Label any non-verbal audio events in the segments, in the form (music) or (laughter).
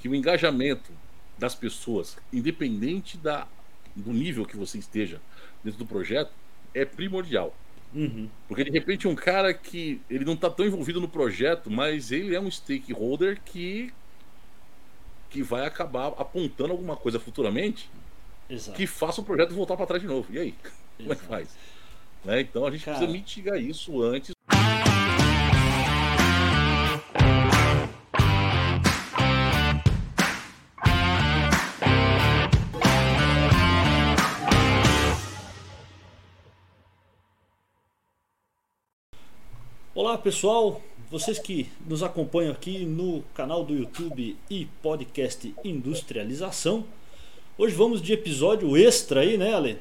que o engajamento das pessoas, independente da, do nível que você esteja dentro do projeto, é primordial. Uhum. Porque de repente um cara que ele não está tão envolvido no projeto, mas ele é um stakeholder que que vai acabar apontando alguma coisa futuramente Exato. que faça o projeto voltar para trás de novo. E aí? (laughs) Como é que Exato. faz? Né? Então a gente Cara. precisa mitigar isso antes. Olá pessoal, vocês que nos acompanham aqui no canal do YouTube e podcast Industrialização. Hoje vamos de episódio extra aí, né, Ale?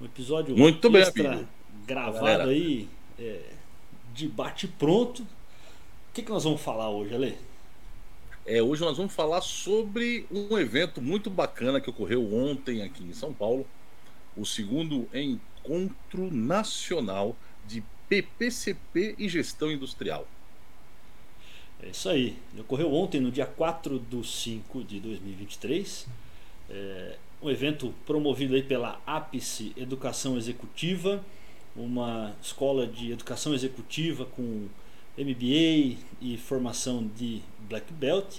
Um episódio Muito bem, extra amigo. gravado Galera. aí, é, de bate pronto. O que, que nós vamos falar hoje, Ale? É, hoje nós vamos falar sobre um evento muito bacana que ocorreu ontem aqui em São Paulo, o segundo encontro nacional de PPCP e gestão industrial. É isso aí. Ocorreu ontem, no dia 4 de 5 de 2023. É, um evento promovido aí pela Ápice Educação Executiva, uma escola de educação executiva com MBA e formação de Black Belt.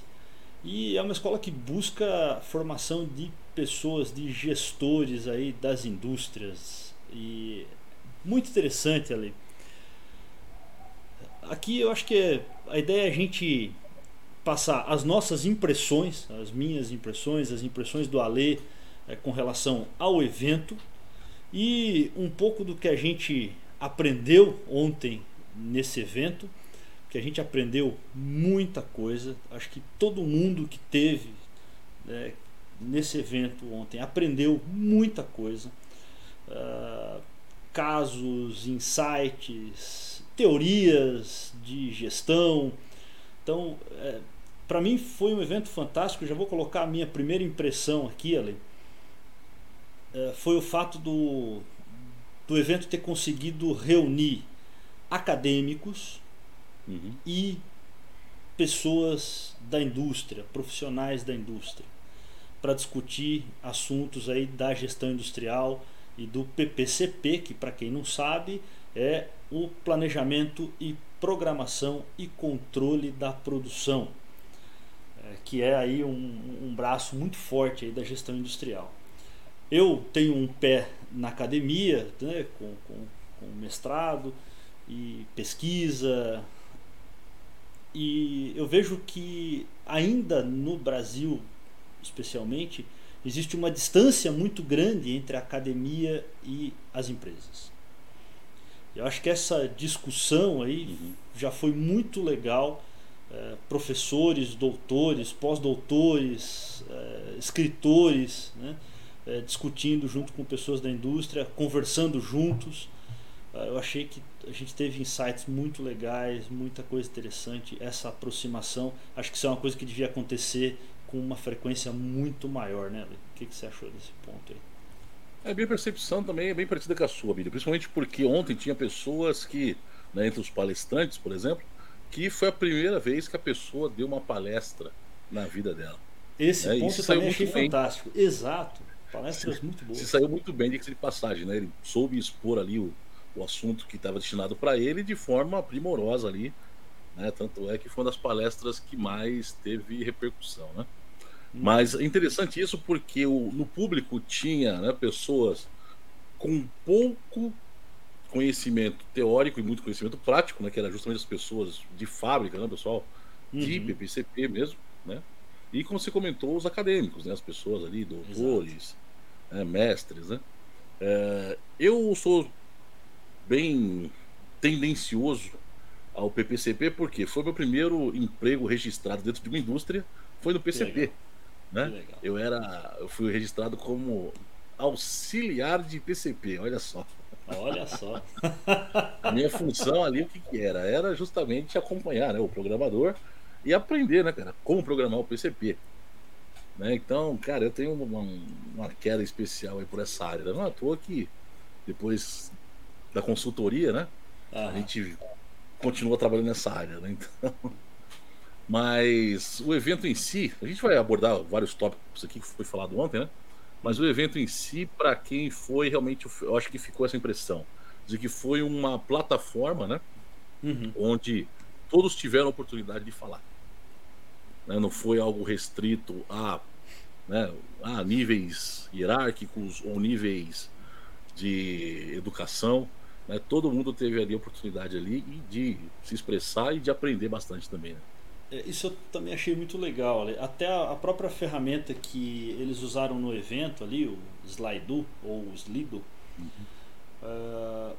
E é uma escola que busca formação de pessoas, de gestores aí das indústrias. E muito interessante ali. Aqui eu acho que é- a ideia é a gente passar as nossas impressões, as minhas impressões, as impressões do Alê eh, com relação ao evento e um pouco do que a gente aprendeu ontem nesse evento, que a gente aprendeu muita coisa. Acho que todo mundo que teve né, nesse evento ontem aprendeu muita coisa. Ah, casos, insights, teorias de gestão. Então, para mim foi um evento fantástico. Já vou colocar a minha primeira impressão aqui, Ale. É, foi o fato do, do evento ter conseguido reunir acadêmicos Uhum. e pessoas da indústria, profissionais da indústria, para discutir assuntos aí da gestão industrial e do PPCP, que para quem não sabe é o planejamento e programação e controle da produção, é, que é aí um, um braço muito forte da gestão industrial. Eu tenho um pé na academia, né, com, com, com mestrado e pesquisa, e eu vejo que ainda no Brasil, especialmente, existe uma distância muito grande entre a academia e as empresas. Eu acho que essa discussão aí Uhum. já foi muito legal. Eh, professores, doutores, pós-doutores, eh, escritores, né? Eh, discutindo junto com pessoas da indústria, conversando juntos. Ah, Eu achei que a gente teve insights muito legais, muita coisa interessante. Essa aproximação, acho que isso é uma coisa que devia acontecer com uma frequência muito maior, né? O que, que você achou desse ponto aí? A minha percepção também é bem parecida com a sua, Bíblia. Principalmente porque ontem tinha pessoas que, né, entre os palestrantes, por exemplo, que foi a primeira vez que a pessoa deu uma palestra na vida dela. Esse É, ponto isso também achei bem. fantástico. Exato. Palestras muito boas. Se saiu muito bem, de passagem, né? Ele soube expor ali o, o assunto que estava destinado para ele de forma primorosa ali, né? Tanto é que foi uma das palestras que mais teve repercussão, né? Mas é interessante isso porque o, no público tinha né, pessoas com pouco conhecimento teórico e muito conhecimento prático, né? Que era justamente as pessoas de fábrica, né, pessoal? De Uhum. PPCP mesmo, né? E como você comentou, os acadêmicos, né? As pessoas ali, doutores, né, mestres, né? É, eu sou bem tendencioso ao PPCP porque foi meu primeiro emprego registrado dentro de uma indústria, foi no PCP, legal. Né? Eu era, eu fui registrado como auxiliar de PCP, olha só. Olha só. A minha função ali, o que, que era? Era justamente acompanhar né, o programador e aprender, né, cara, como programar o PCP. Né? Então, cara, eu tenho uma, uma queda especial aí por essa área. Não é à toa que depois da consultoria, né, a gente continua trabalhando nessa área, né? Então, Mas o evento em si, a gente vai abordar vários tópicos aqui que foi falado ontem, né? Mas o evento em si, para quem foi realmente, eu acho que ficou essa impressão de que foi uma plataforma, né? Uhum. Onde todos tiveram a oportunidade de falar. Né? Não foi algo restrito a, né, a níveis hierárquicos ou níveis de educação. Né? Todo mundo teve ali a oportunidade ali de se expressar e de aprender bastante também. Né? É, isso eu também achei muito legal. Até a própria ferramenta que eles usaram no evento ali, o Slido ou o Slido, uhum. uh,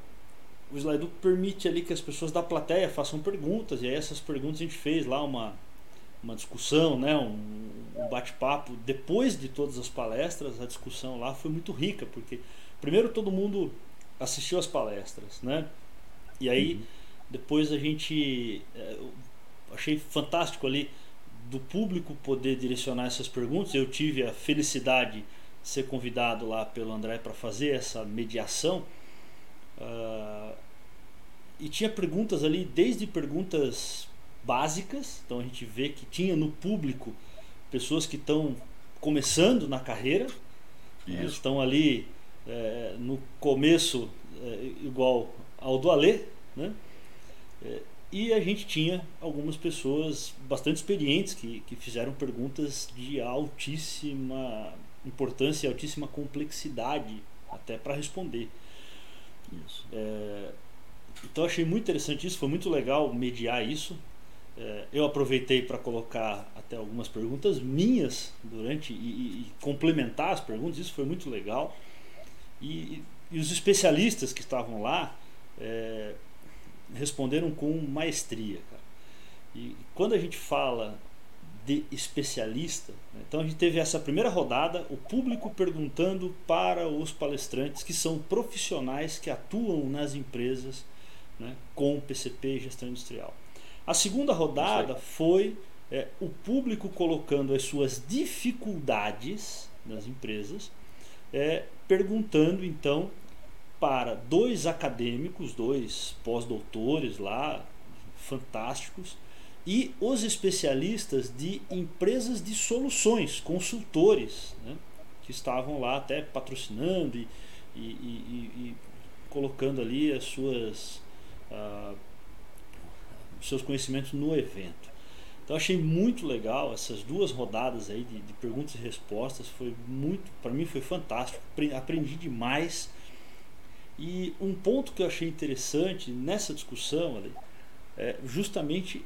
o Slido permite ali que as pessoas da plateia façam perguntas, e aí essas perguntas a gente fez lá uma, uma discussão, né, um, um bate-papo. Depois de todas as palestras, a discussão lá foi muito rica, porque primeiro todo mundo assistiu as palestras, né? E aí uhum. depois a gente é, achei fantástico ali do público poder direcionar essas perguntas. Eu tive a felicidade de ser convidado lá pelo André para fazer essa mediação. Uh, e tinha perguntas ali, desde perguntas básicas, então a gente vê que tinha no público pessoas que estão começando na carreira, né, estão ali é, no começo é, igual ao do Alê, né? É, e a gente tinha algumas pessoas bastante experientes que, que fizeram perguntas de altíssima importância e altíssima complexidade até para responder. É, então achei muito interessante isso, foi muito legal mediar isso. É, eu aproveitei para colocar até algumas perguntas minhas durante e, e, complementar as perguntas, isso foi muito legal. E, e os especialistas que estavam lá é, responderam com maestria. Cara. E quando a gente fala de especialista, né, então a gente teve essa primeira rodada, o público perguntando para os palestrantes que são profissionais que atuam nas empresas né, com PCP e gestão industrial. A segunda rodada foi é, o público colocando as suas dificuldades nas empresas, é, perguntando então para dois acadêmicos, dois pós-doutores lá, fantásticos, e os especialistas de empresas de soluções, consultores, né, que estavam lá até patrocinando e, e, e, e colocando ali as suas uh, seus conhecimentos no evento. Então achei muito legal essas duas rodadas aí de, de perguntas e respostas, foi muito, para mim foi fantástico, aprendi demais. E um ponto que eu achei interessante nessa discussão ali, é justamente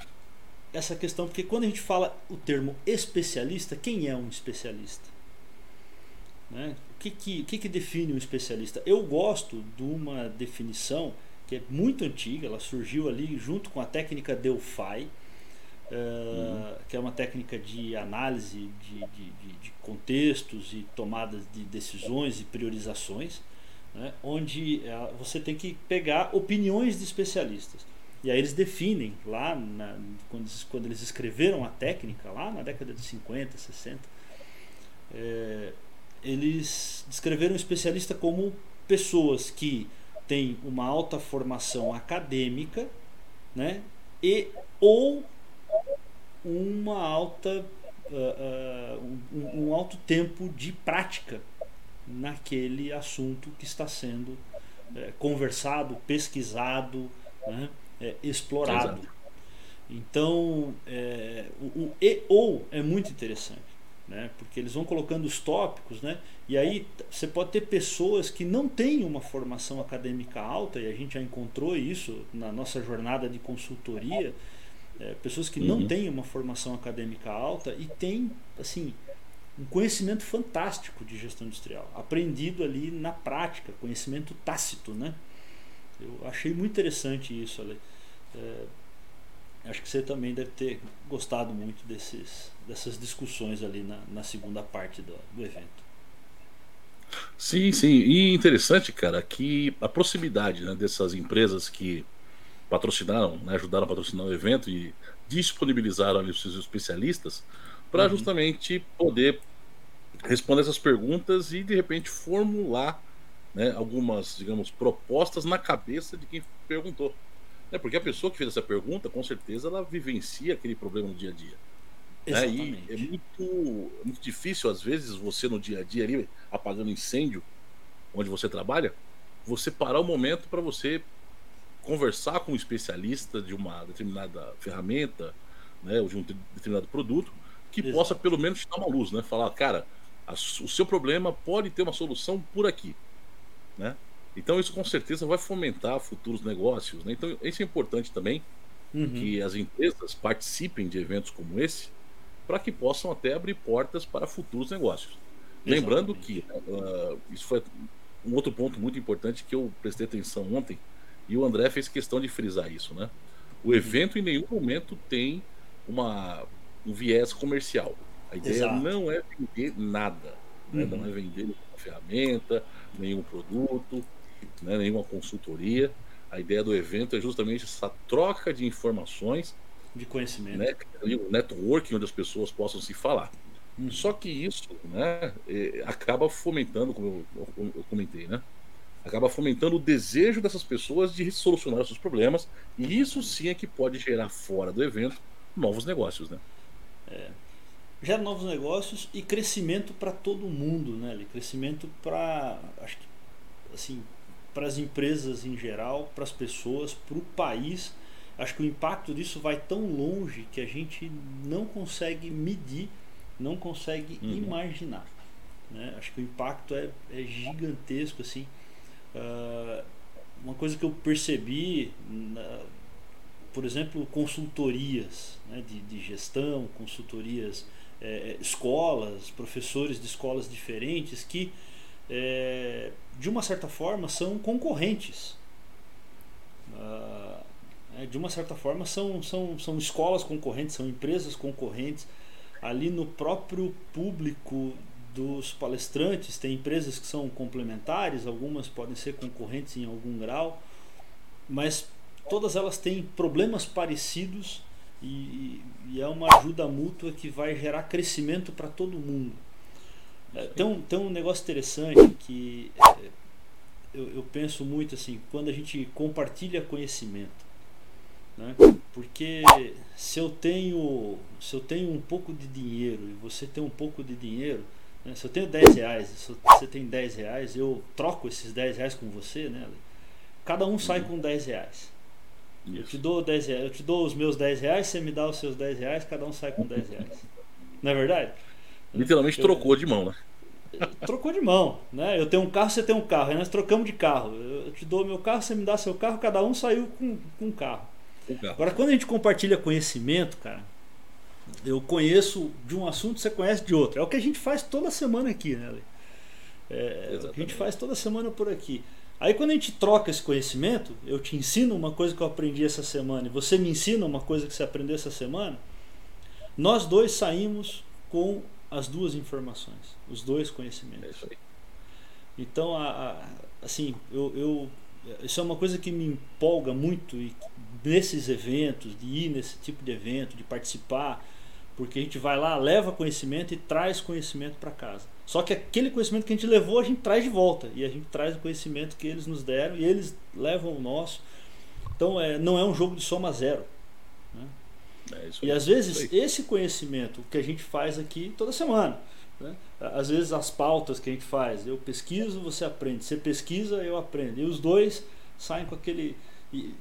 essa questão, porque quando a gente fala o termo especialista, quem é um especialista? Né? O que, que, que, que define um especialista? Eu gosto de uma definição que é muito antiga, ela surgiu ali junto com a técnica Delphi, uh, uhum. que é uma técnica de análise de, de, de, de contextos e tomadas de decisões e priorizações, né, onde uh, você tem que pegar opiniões de especialistas. E aí eles definem lá, na, quando, quando, eles escreveram a técnica, lá na década de 50, 60, é, eles descreveram o especialista como pessoas que tem uma alta formação acadêmica, né? E ou uma alta uh, uh, um, um, alto tempo de prática naquele assunto que está sendo uh, conversado, pesquisado, né? é, explorado. Exato. Então, é, o, o e ou é muito interessante né? porque eles vão colocando os tópicos, né? e aí você pode ter pessoas que não têm uma formação acadêmica alta, e a gente já encontrou isso na nossa jornada de consultoria, é, pessoas que uhum. não têm uma formação acadêmica alta e têm assim, um conhecimento fantástico de gestão industrial, aprendido ali na prática, conhecimento tácito. Né? Eu achei muito interessante isso. É, acho que você também deve ter gostado muito desses, dessas discussões ali na, na segunda parte do, do evento. Sim, sim. E interessante, cara, que a proximidade né, dessas empresas que patrocinaram, né, ajudaram a patrocinar o evento e disponibilizaram ali os seus especialistas para uhum. justamente poder responder essas perguntas e de repente formular né, algumas, digamos, propostas na cabeça de quem perguntou. É porque a pessoa que fez essa pergunta, com certeza, ela vivencia aquele problema no dia a dia. Né? E é muito, é muito difícil, às vezes, você no dia a dia ali, apagando incêndio, onde você trabalha, você parar o um momento para você conversar com um especialista de uma determinada ferramenta, né, ou de um determinado produto, que Exato. possa pelo menos te dar uma luz, né? Falar, cara, a, o seu problema pode ter uma solução por aqui, né? Então isso com certeza vai fomentar futuros negócios, né? Então isso é importante também uhum. que as empresas participem de eventos como esse para que possam até abrir portas para futuros negócios. Exatamente. Lembrando que uh, isso foi um outro ponto muito importante que eu prestei atenção ontem e o André fez questão de frisar isso, né? O uhum. evento em nenhum momento tem uma, um viés comercial. A ideia Exato. não é vender nada, né? uhum. não é vender nenhuma ferramenta, nenhum produto, né? nenhuma consultoria. A ideia do evento é justamente essa troca de informações, de conhecimento, né? o networking onde as pessoas possam se falar. Uhum. Só que isso né, é, acaba fomentando, como eu, eu comentei, né? acaba fomentando o desejo dessas pessoas de solucionar os seus problemas, e isso sim é que pode gerar fora do evento novos negócios, né? É. Gera novos negócios e crescimento para todo mundo, né? Crescimento para, acho que, assim, para as empresas em geral, para as pessoas, para o país. Acho que o impacto disso vai tão longe que a gente não consegue medir, não consegue uhum. imaginar. Né? Acho que o impacto é, é gigantesco, assim. Uh, uma coisa que eu percebi na, por exemplo, consultorias né, de, de, gestão, consultorias, é, é, escolas, professores de escolas diferentes que, é, de uma certa forma, são concorrentes. Ah, é, de uma certa forma, são, são, são escolas concorrentes, são empresas concorrentes. Ali no próprio público dos palestrantes, tem empresas que são complementares, algumas podem ser concorrentes em algum grau, mas todas elas têm problemas parecidos e, e, é uma ajuda mútua que vai gerar crescimento para todo mundo. É, tem, um, tem um negócio interessante que é, eu, eu, penso muito assim, quando a gente compartilha conhecimento. Né? Porque se eu tenho se eu tenho um pouco de dinheiro e você tem um pouco de dinheiro, né? se eu tenho 10 reais, se você tem 10 reais, eu troco esses 10 reais com você, né? cada um sai uhum. com 10 reais. Eu te dou 10 reais, eu te dou os meus 10 reais, você me dá os seus 10 reais, cada um sai com 10 reais. Não é verdade? Literalmente eu, trocou de mão, né? (laughs) Trocou de mão, né? Eu tenho um carro, você tem um carro, aí nós trocamos de carro. Eu te dou meu carro, você me dá seu carro, cada um saiu com, com um carro. Agora, quando a gente compartilha conhecimento, cara, eu conheço de um assunto, você conhece de outro. É o que a gente faz toda semana aqui, né? É, é o que a gente faz toda semana por aqui. Aí quando a gente troca esse conhecimento, eu te ensino uma coisa que eu aprendi essa semana e você me ensina uma coisa que você aprendeu essa semana, nós dois saímos com as duas informações, os dois conhecimentos. É. Então, a, a, assim, eu, eu, isso é uma coisa que me empolga muito e nesses eventos, de ir nesse tipo de evento, de participar, porque a gente vai lá, leva conhecimento e traz conhecimento para casa. Só que aquele conhecimento que a gente levou, a gente traz de volta. E a gente traz o conhecimento que eles nos deram e eles levam o nosso. Então é, não é um jogo de soma zero. Né? É e às vezes esse conhecimento que a gente faz aqui toda semana. Né? Às vezes as pautas que a gente faz, eu pesquiso, você aprende. Você pesquisa, eu aprendo. E os dois saem com aquele. E,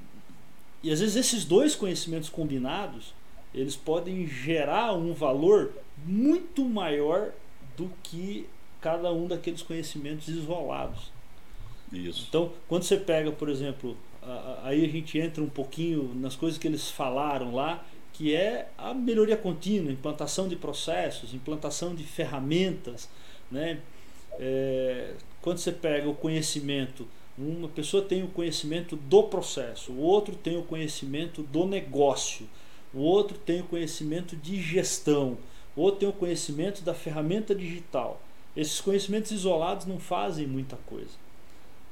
e às vezes esses dois conhecimentos combinados, eles podem gerar um valor muito maior do que cada um daqueles conhecimentos isolados. Isso. Então, quando você pega, por exemplo, aí a gente entra um pouquinho nas coisas que eles falaram lá, que é a melhoria contínua, implantação de processos, implantação de ferramentas, né? É, quando você pega o conhecimento, uma pessoa tem o conhecimento do processo, o outro tem o conhecimento do negócio, o outro tem o conhecimento de gestão, ou tem o conhecimento da ferramenta digital. Esses conhecimentos isolados não fazem muita coisa.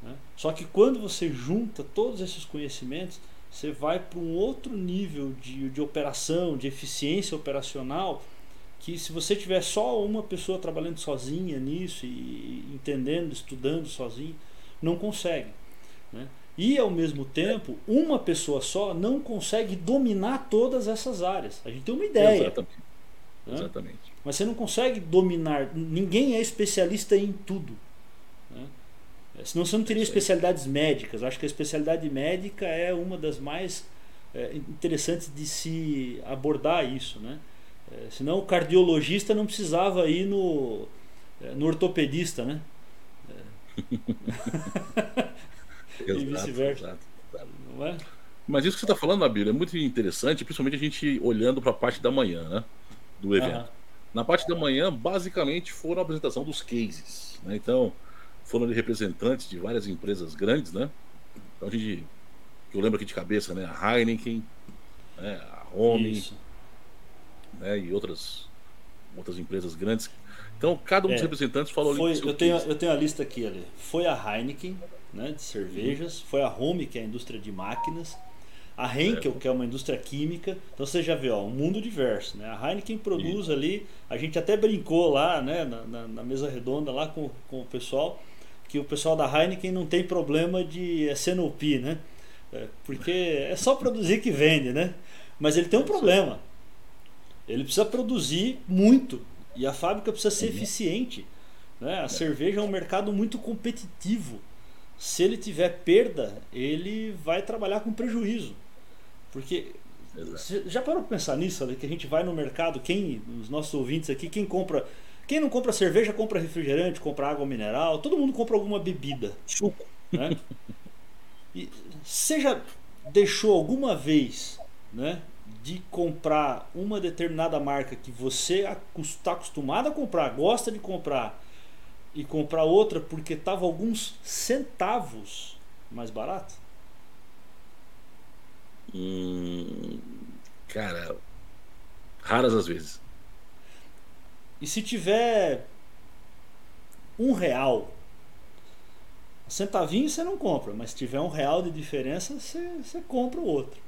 Né? Só que quando você junta todos esses conhecimentos, você vai para um outro nível de, de operação, de eficiência operacional, que se você tiver só uma pessoa trabalhando sozinha nisso e entendendo, estudando sozinho, não consegue. Né? E ao mesmo tempo, uma pessoa só não consegue dominar todas essas áreas. A gente tem uma ideia. Exatamente. Né? Exatamente. Mas você não consegue dominar. Ninguém é especialista em tudo. Né? Senão você não teria especialidades médicas. Eu acho que a especialidade médica é uma das mais é, interessantes de se abordar isso. Né? É, senão o cardiologista não precisava ir no, é, no ortopedista. Né? (laughs) e vice-versa. Não é? Mas isso que você está falando, Abílio, é muito interessante, principalmente a gente olhando para a parte da manhã né, do evento. Uhum. Na parte da manhã, basicamente, foram a apresentação dos cases. Né? Então, foram representantes de várias empresas grandes, né? Então, a gente, eu lembro aqui de cabeça, né? A Heineken, né? a Home, né? e outras, outras empresas grandes. Então, cada um dos é, representantes falou foi, ali. Eu tenho, eu tenho a lista aqui, ali. Foi a Heineken, né, de cervejas, foi a Home, que é a indústria de máquinas, a Henkel, que é uma indústria química. Então você já vê, ó, um mundo diverso. Né? A Heineken produz ali, a gente até brincou lá né, na, na, na, mesa redonda lá com, com o pessoal, que o pessoal da Heineken não tem problema de SNOP, né? É, porque é só produzir que vende, né? Mas ele tem um problema. Ele precisa produzir muito e a fábrica precisa ser uhum. eficiente. Né? A é. cerveja é um mercado muito competitivo. Se ele tiver perda, ele vai trabalhar com prejuízo. Porque Exato. já parou para pensar nisso, que a gente vai no mercado, quem, os nossos ouvintes aqui, quem compra, quem não compra cerveja, compra refrigerante, compra água mineral, todo mundo compra alguma bebida. Suco. Né? E você já deixou alguma vez, né, de comprar uma determinada marca que você está acostumado a comprar, gosta de comprar, e comprar outra porque estava alguns centavos mais barato? Hum, cara, raras as vezes. E se tiver um real, centavinho você não compra, mas se tiver um real de diferença, você, você compra o outro.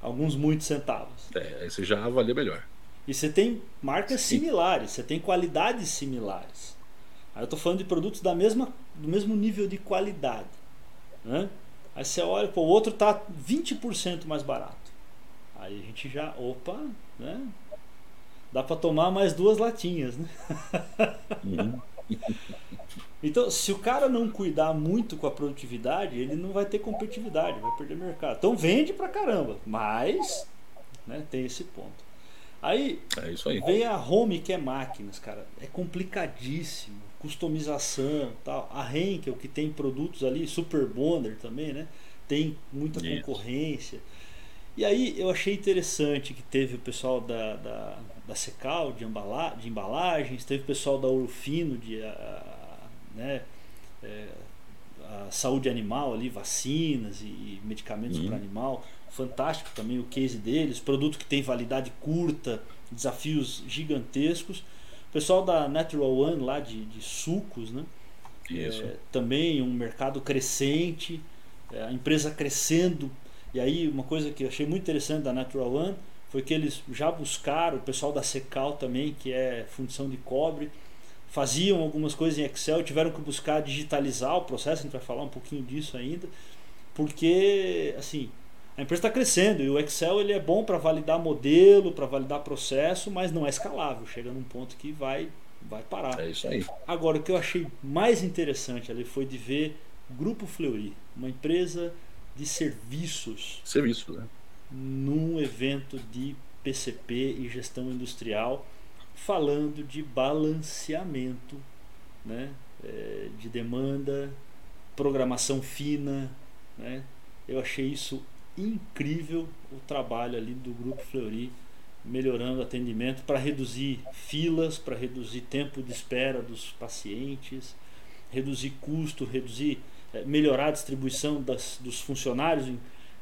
Alguns muitos centavos. É, aí você já avalia melhor. E você tem marcas Sim. similares, você tem qualidades similares. Aí eu estou falando de produtos da mesma, do mesmo nível de qualidade. Né? Aí você olha, pô, o outro está 20% mais barato. Aí a gente já, opa, né? Dá para tomar mais duas latinhas, né? Uhum. (laughs) então, se o cara não cuidar muito com a produtividade, ele não vai ter competitividade, vai perder mercado. Então vende pra caramba, mas né, tem esse ponto. Aí, é aí vem a Home, que é máquinas, cara. É complicadíssimo. Customização tal. A Henkel, que tem produtos ali, Super Bonder também, né? Tem muita isso. concorrência. E aí eu achei interessante que teve o pessoal da, da, da Secal, de, embala, de embalagens, teve o pessoal da Orofino, de a, né, é, a saúde animal ali, vacinas e, e medicamentos uhum. para animal fantástico também o case deles, produto que tem validade curta, desafios gigantescos. Pessoal da Natural One lá de, de sucos, né? É, também um mercado crescente, é, a empresa crescendo. E aí uma coisa que eu achei muito interessante da Natural One foi que eles já buscaram, o pessoal da Secal também, que é fundição de cobre, faziam algumas coisas em Excel, tiveram que buscar digitalizar o processo, a gente vai falar um pouquinho disso ainda, porque assim, a empresa está crescendo e o Excel ele é bom para validar modelo, para validar processo, mas não é escalável. Chega num ponto que vai, vai parar. É isso aí. Agora, o que eu achei mais interessante ali foi de ver Grupo Fleury, uma empresa de serviços. Serviço, né? Num evento de PCP e gestão industrial, falando de balanceamento né? É, de demanda, programação fina. Né? Eu achei isso incrível o trabalho ali do Grupo Fleury, melhorando o atendimento para reduzir filas, para reduzir tempo de espera dos pacientes, reduzir custo, reduzir, eh, melhorar a distribuição das, dos funcionários.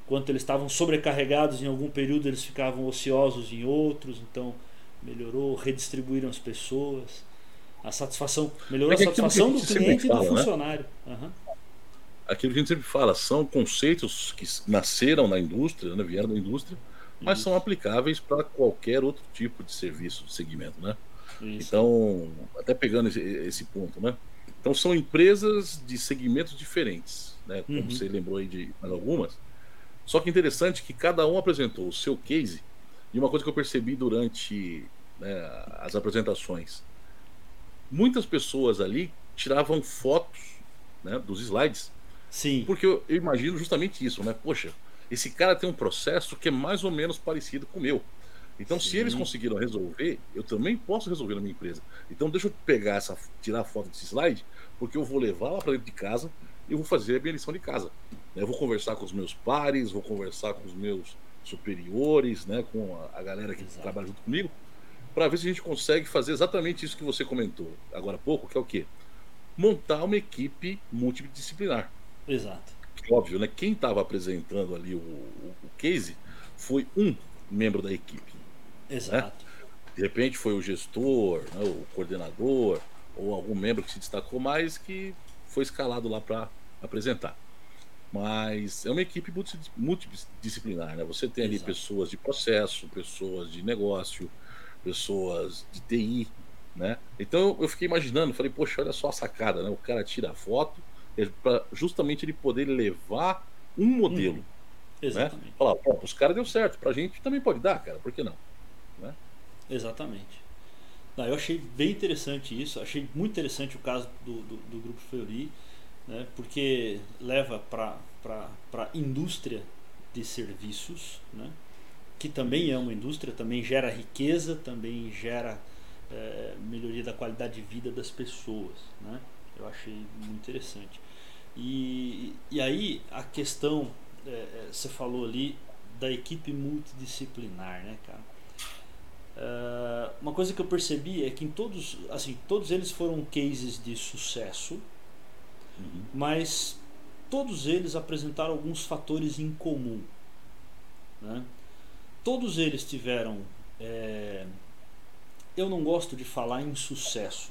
Enquanto eles estavam sobrecarregados em algum período, eles ficavam ociosos em outros, então melhorou, redistribuíram as pessoas. A satisfação, melhorou a satisfação do cliente fala, e do né? funcionário. Né? Uhum aquilo que a gente sempre fala, são conceitos que nasceram na indústria, né, vieram da indústria, mas Isso. são aplicáveis para qualquer outro tipo de serviço, de segmento, né? Isso. Então, até pegando esse, esse, ponto, né? Então são empresas de segmentos diferentes, né? Como uhum. você lembrou aí de mais algumas. Só que interessante que cada um apresentou o seu case e uma coisa que eu percebi durante né, as apresentações, muitas pessoas ali tiravam fotos né, dos slides. Sim. Porque eu, eu, imagino justamente isso, né? Poxa, esse cara tem um processo que é mais ou menos parecido com o meu. Então, Sim. se eles conseguiram resolver, eu também posso resolver na minha empresa. Então, deixa eu pegar essa, tirar a foto desse slide, porque eu vou levar lá para dentro de casa e vou fazer a minha lição de casa. Eu vou conversar com os meus pares, vou conversar com os meus superiores, né, com a, a galera que Exato. trabalha junto comigo, para ver se a gente consegue fazer exatamente isso que você comentou agora há pouco, que é o quê? Montar uma equipe multidisciplinar. Exato. Óbvio, né? Quem estava apresentando ali o, o, o, case foi um membro da equipe. Né? Exato. Né? De repente foi o gestor, né, o coordenador, ou algum membro que se destacou mais que foi escalado lá para apresentar. Mas é uma equipe multidisciplinar, né? Você tem ali Exato. pessoas de processo, pessoas de negócio, pessoas de TI, né? Então eu fiquei imaginando, falei, poxa, olha só a sacada, né? O cara tira a foto para justamente ele poder levar um modelo. Hum, exatamente. Né? Falar, pô, os caras deu certo, pra gente também pode dar, cara, por que não? Né? Exatamente. Não, eu achei bem interessante isso, achei muito interessante o caso do, do, do Grupo Feuri né, porque leva para a indústria de serviços, né, que também é uma indústria, também gera riqueza, também gera é, melhoria da qualidade de vida das pessoas. Né? Eu achei muito interessante. E, e aí a questão, é, é você falou ali da equipe multidisciplinar, né, cara? Uh, uma coisa que eu percebi é que em todos, assim, todos eles foram cases de sucesso, Uhum. Mas todos eles apresentaram alguns fatores em comum. Né? Todos eles tiveram. É... Eu não gosto de falar em sucesso,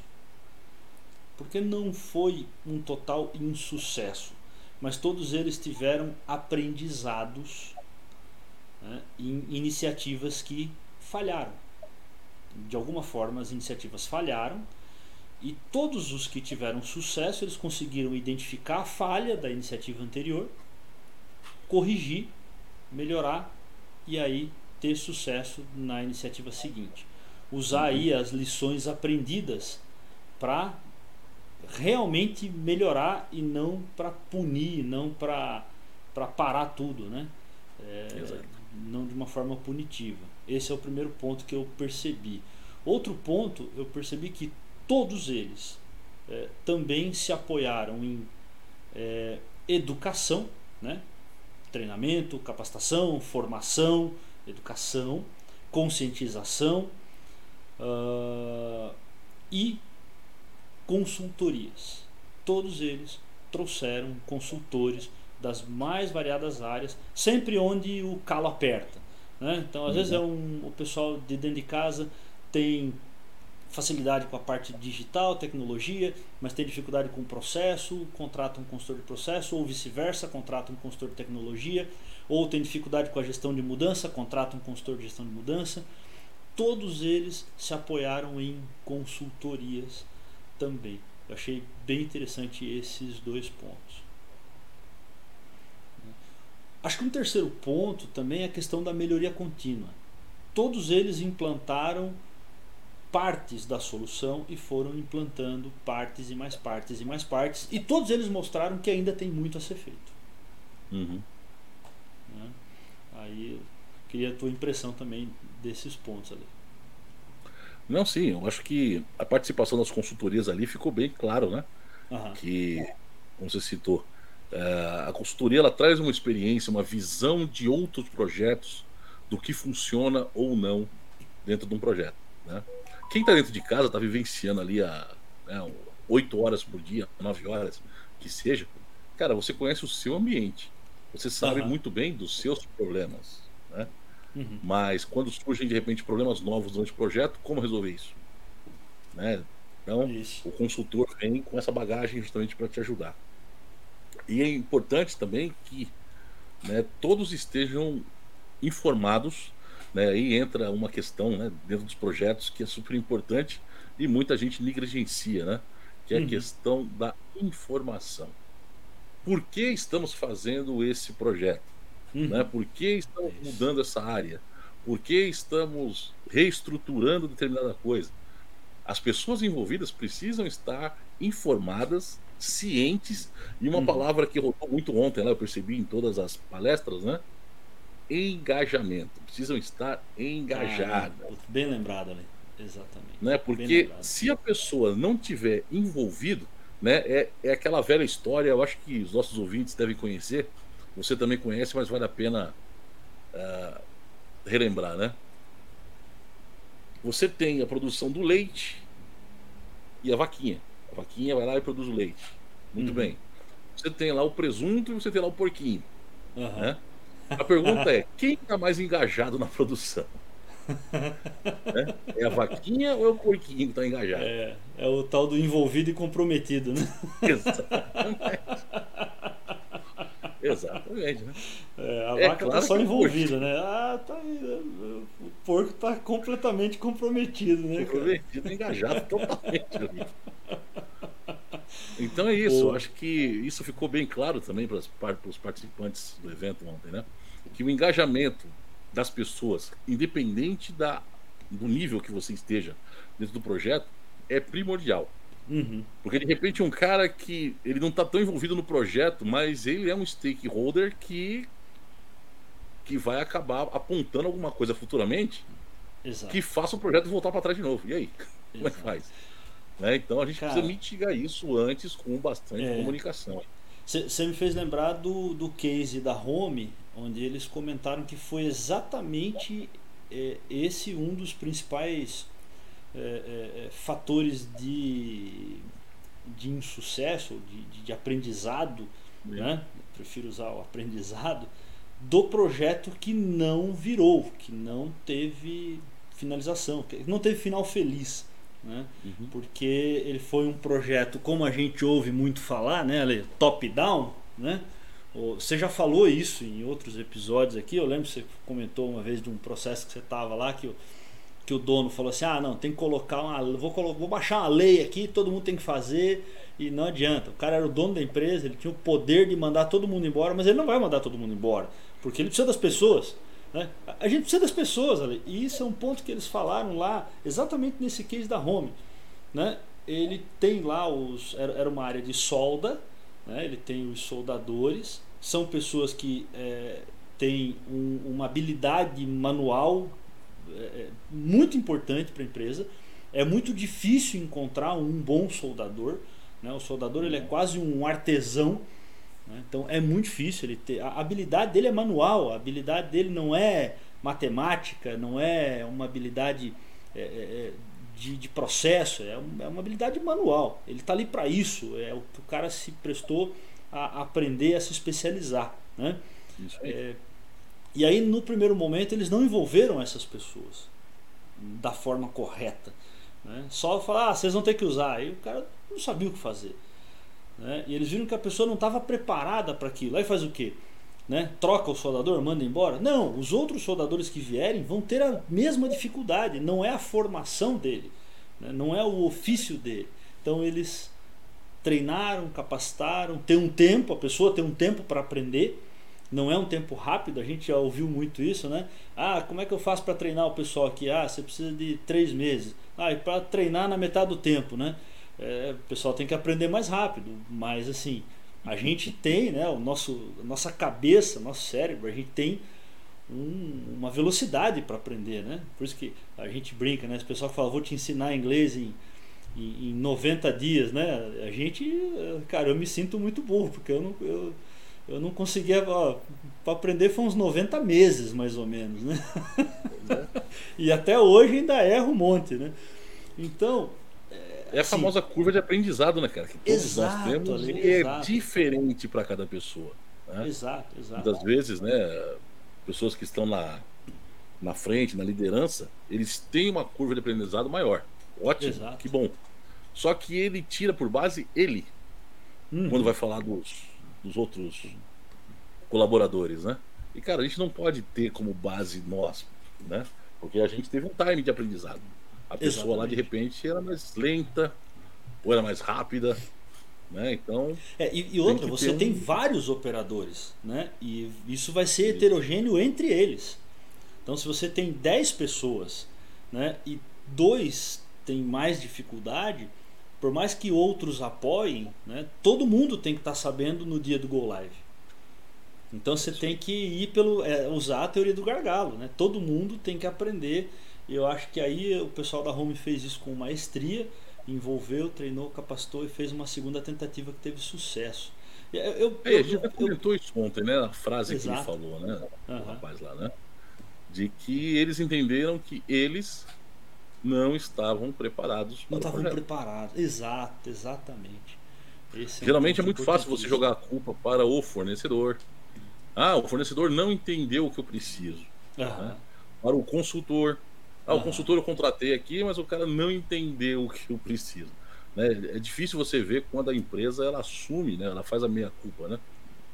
porque não foi um total insucesso, mas todos eles tiveram aprendizados né, em iniciativas que falharam. De alguma forma, as iniciativas falharam e todos os que tiveram sucesso, eles conseguiram identificar a falha da iniciativa anterior, corrigir, melhorar e aí ter sucesso na iniciativa seguinte. Usar aí as lições aprendidas para realmente melhorar e não para punir, não para parar tudo, né? É, não de uma forma punitiva. Esse é o primeiro ponto que eu percebi. Outro ponto, eu percebi que todos eles é, também se apoiaram em é, educação, né? treinamento, capacitação, formação, educação, conscientização uh, e consultorias. Todos eles trouxeram consultores das mais variadas áreas, sempre onde o calo aperta. Né? Então, às uhum. vezes, é um, o pessoal de dentro de casa tem facilidade com a parte digital, tecnologia, mas tem dificuldade com o processo, contrata um consultor de processo, ou vice-versa, contrata um consultor de tecnologia, ou tem dificuldade com a gestão de mudança, contrata um consultor de gestão de mudança. Todos eles se apoiaram em consultorias também. Eu achei bem interessante esses dois pontos. Acho que um terceiro ponto também é a questão da melhoria contínua. Todos eles implantaram partes da solução e foram implantando partes e mais partes e mais partes. E todos eles mostraram que ainda tem muito a ser feito. Uhum. Né? Aí eu queria a tua impressão também desses pontos ali. Não, sim, eu acho que a participação das consultorias ali ficou bem claro, né? Uhum. Que, como você citou, é, a consultoria ela traz uma experiência, uma visão de outros projetos, do que funciona ou não dentro de um projeto. Né? quem está dentro de casa, está vivenciando ali a né, 8 horas por dia, 9 horas, que seja, cara, você conhece o seu ambiente. Você sabe uhum. muito bem dos seus problemas. Né? Uhum. Mas quando surgem de repente problemas novos durante o projeto, como resolver isso? Né? Então, isso. o consultor vem com essa bagagem justamente para te ajudar. E é importante também que né, todos estejam informados né? Aí entra uma questão né, dentro dos projetos que é super importante e muita gente negligencia, né? que é a uhum. questão da informação. por que estamos fazendo esse projeto? Uhum. Né? Por que estamos é mudando essa área? Por que estamos reestruturando determinada coisa? As pessoas envolvidas precisam estar informadas, cientes, e uma uhum. palavra que rodou muito ontem, né, eu percebi em todas as palestras, né? Engajamento. Precisam estar engajadas. Ah, bem lembrado ali. Exatamente. Né? Porque se a pessoa não tiver envolvido, né, é, é aquela velha história, eu acho que os nossos ouvintes devem conhecer, você também conhece, mas vale a pena uh, relembrar, né? Você tem a produção do leite e a vaquinha. A vaquinha vai lá e produz o leite. Muito uhum. bem. Você tem lá o presunto e você tem lá o porquinho. Uhum. Né? A pergunta é: (laughs) quem está mais engajado na produção? (laughs) né? É a vaquinha ou é o porquinho que está engajado? É, é o tal do envolvido e comprometido, né? (laughs) Exatamente. Exatamente, né? É, a é vaca claro tá só envolvida, né? Ah, tá aí, o porco tá completamente comprometido, né? Comprometido, cara? engajado totalmente. Então é isso, Pô. acho que isso ficou bem claro também para os participantes do evento ontem, né? Que o engajamento das pessoas, independente da, do nível que você esteja dentro do projeto, é primordial. Uhum. Porque de repente um cara que ele não está tão envolvido no projeto, mas ele é um stakeholder que que vai acabar apontando alguma coisa futuramente Exato. que faça o projeto voltar para trás de novo. E aí? Exato. (laughs) Como é que faz? Né? Então a gente cara, precisa mitigar isso antes com bastante é... comunicação. Você me fez lembrar do, do case da Home, onde eles comentaram que foi exatamente é, esse um dos principais é, é, é, fatores de, de insucesso, de, de, aprendizado, né? prefiro usar o aprendizado, do projeto que não virou, que não teve finalização, que não teve final feliz. Né? Uhum. Porque ele foi um projeto, como a gente ouve muito falar, né, top-down, né? Você já falou isso em outros episódios aqui. Eu lembro que você comentou uma vez de um processo que você estava lá que que o dono falou assim: ah, não, tem que colocar uma. Vou, vou baixar uma lei aqui, todo mundo tem que fazer, e não adianta. O cara era o dono da empresa, ele tinha o poder de mandar todo mundo embora, mas ele não vai mandar todo mundo embora, porque ele precisa das pessoas. Né? A gente precisa das pessoas, ali. e isso é um ponto que eles falaram lá, exatamente nesse case da Home. Né? Ele tem lá os. Era uma área de solda, né? ele tem os soldadores, são pessoas que é, têm um, uma habilidade manual é, é muito importante para a empresa. É muito difícil encontrar um bom soldador. Né? O soldador ele é quase um artesão. Né? Então é muito difícil. Ele ter, a habilidade dele é manual, a habilidade dele não é matemática, não é uma habilidade é, é, é de, de, processo, é, é, uma habilidade manual. Ele está ali para isso. É o que o cara se prestou a aprender a se especializar. Né? Isso. É, e aí, no primeiro momento, eles não envolveram essas pessoas da forma correta. Né? Só falar, ah, vocês vão ter que usar. Aí o cara não sabia o que fazer. Né? E eles viram que a pessoa não estava preparada para aquilo. Aí faz o quê? Né? Troca o soldador, manda embora? Não, os outros soldadores que vierem vão ter a mesma dificuldade. Não é a formação dele, né? não é o ofício dele. Então eles treinaram, capacitaram, tem um tempo, a pessoa tem um tempo para aprender não é um tempo rápido, a gente já ouviu muito isso, né? Ah, como é que eu faço para treinar o pessoal aqui? Ah, você precisa de três meses. Ah, e para treinar na metade do tempo, né? É, o pessoal tem que aprender mais rápido, mas assim, a gente tem, né? O nosso, nossa cabeça, nosso cérebro, a gente tem um, uma velocidade para aprender, né? Por isso que a gente brinca, né? O pessoal fala, vou te ensinar inglês em, em, em 90 dias, né? A gente, cara, eu me sinto muito burro, porque eu não. Eu, eu não conseguia. Para aprender foi uns 90 meses, mais ou menos. Né? (laughs) e até hoje ainda erro um monte. Né? Então. É a assim, famosa curva de aprendizado, né, cara? Que todos exato, nós temos ali, é exato. diferente para cada pessoa. Né? Exato, exato. Muitas vezes, né, pessoas que estão na, na frente, na liderança, eles têm uma curva de aprendizado maior. Ótimo, exato. que bom. Só que ele tira por base ele. Uhum. Quando vai falar dos, dos outros colaboradores, né? E cara, a gente não pode ter como base nós, né? Porque a gente teve um time de aprendizado. A pessoa Exatamente. lá de repente era mais lenta ou era mais rápida, Né? Então. É, e, e outra, você um... tem vários operadores, né? E isso vai ser heterogêneo entre eles. Então, se você tem 10 pessoas, né? E dois têm mais dificuldade, por mais que outros apoiem, né? Todo mundo tem que estar tá sabendo no dia do Go Live. Então você tem que ir pelo é, usar a teoria do gargalo, né? Todo mundo tem que aprender. Eu acho que aí o pessoal da Home fez isso com maestria envolveu, treinou, capacitou e fez uma segunda tentativa que teve sucesso. Eu, eu, é, a gente eu, comentou isso ontem, né? A frase exato. que ele falou, né? O uhum. rapaz lá, né? De que eles entenderam que eles não estavam preparados. Não estavam preparados, exato, exatamente. Esse Geralmente é, um é muito fácil você jogar a culpa para o fornecedor. Ah, o fornecedor não entendeu o que eu preciso. Uhum. Né? Para o consultor, ah, o consultor eu contratei aqui, mas o cara não entendeu o que eu preciso. Né? É difícil você ver quando a empresa ela assume, né? ela faz a meia culpa, né?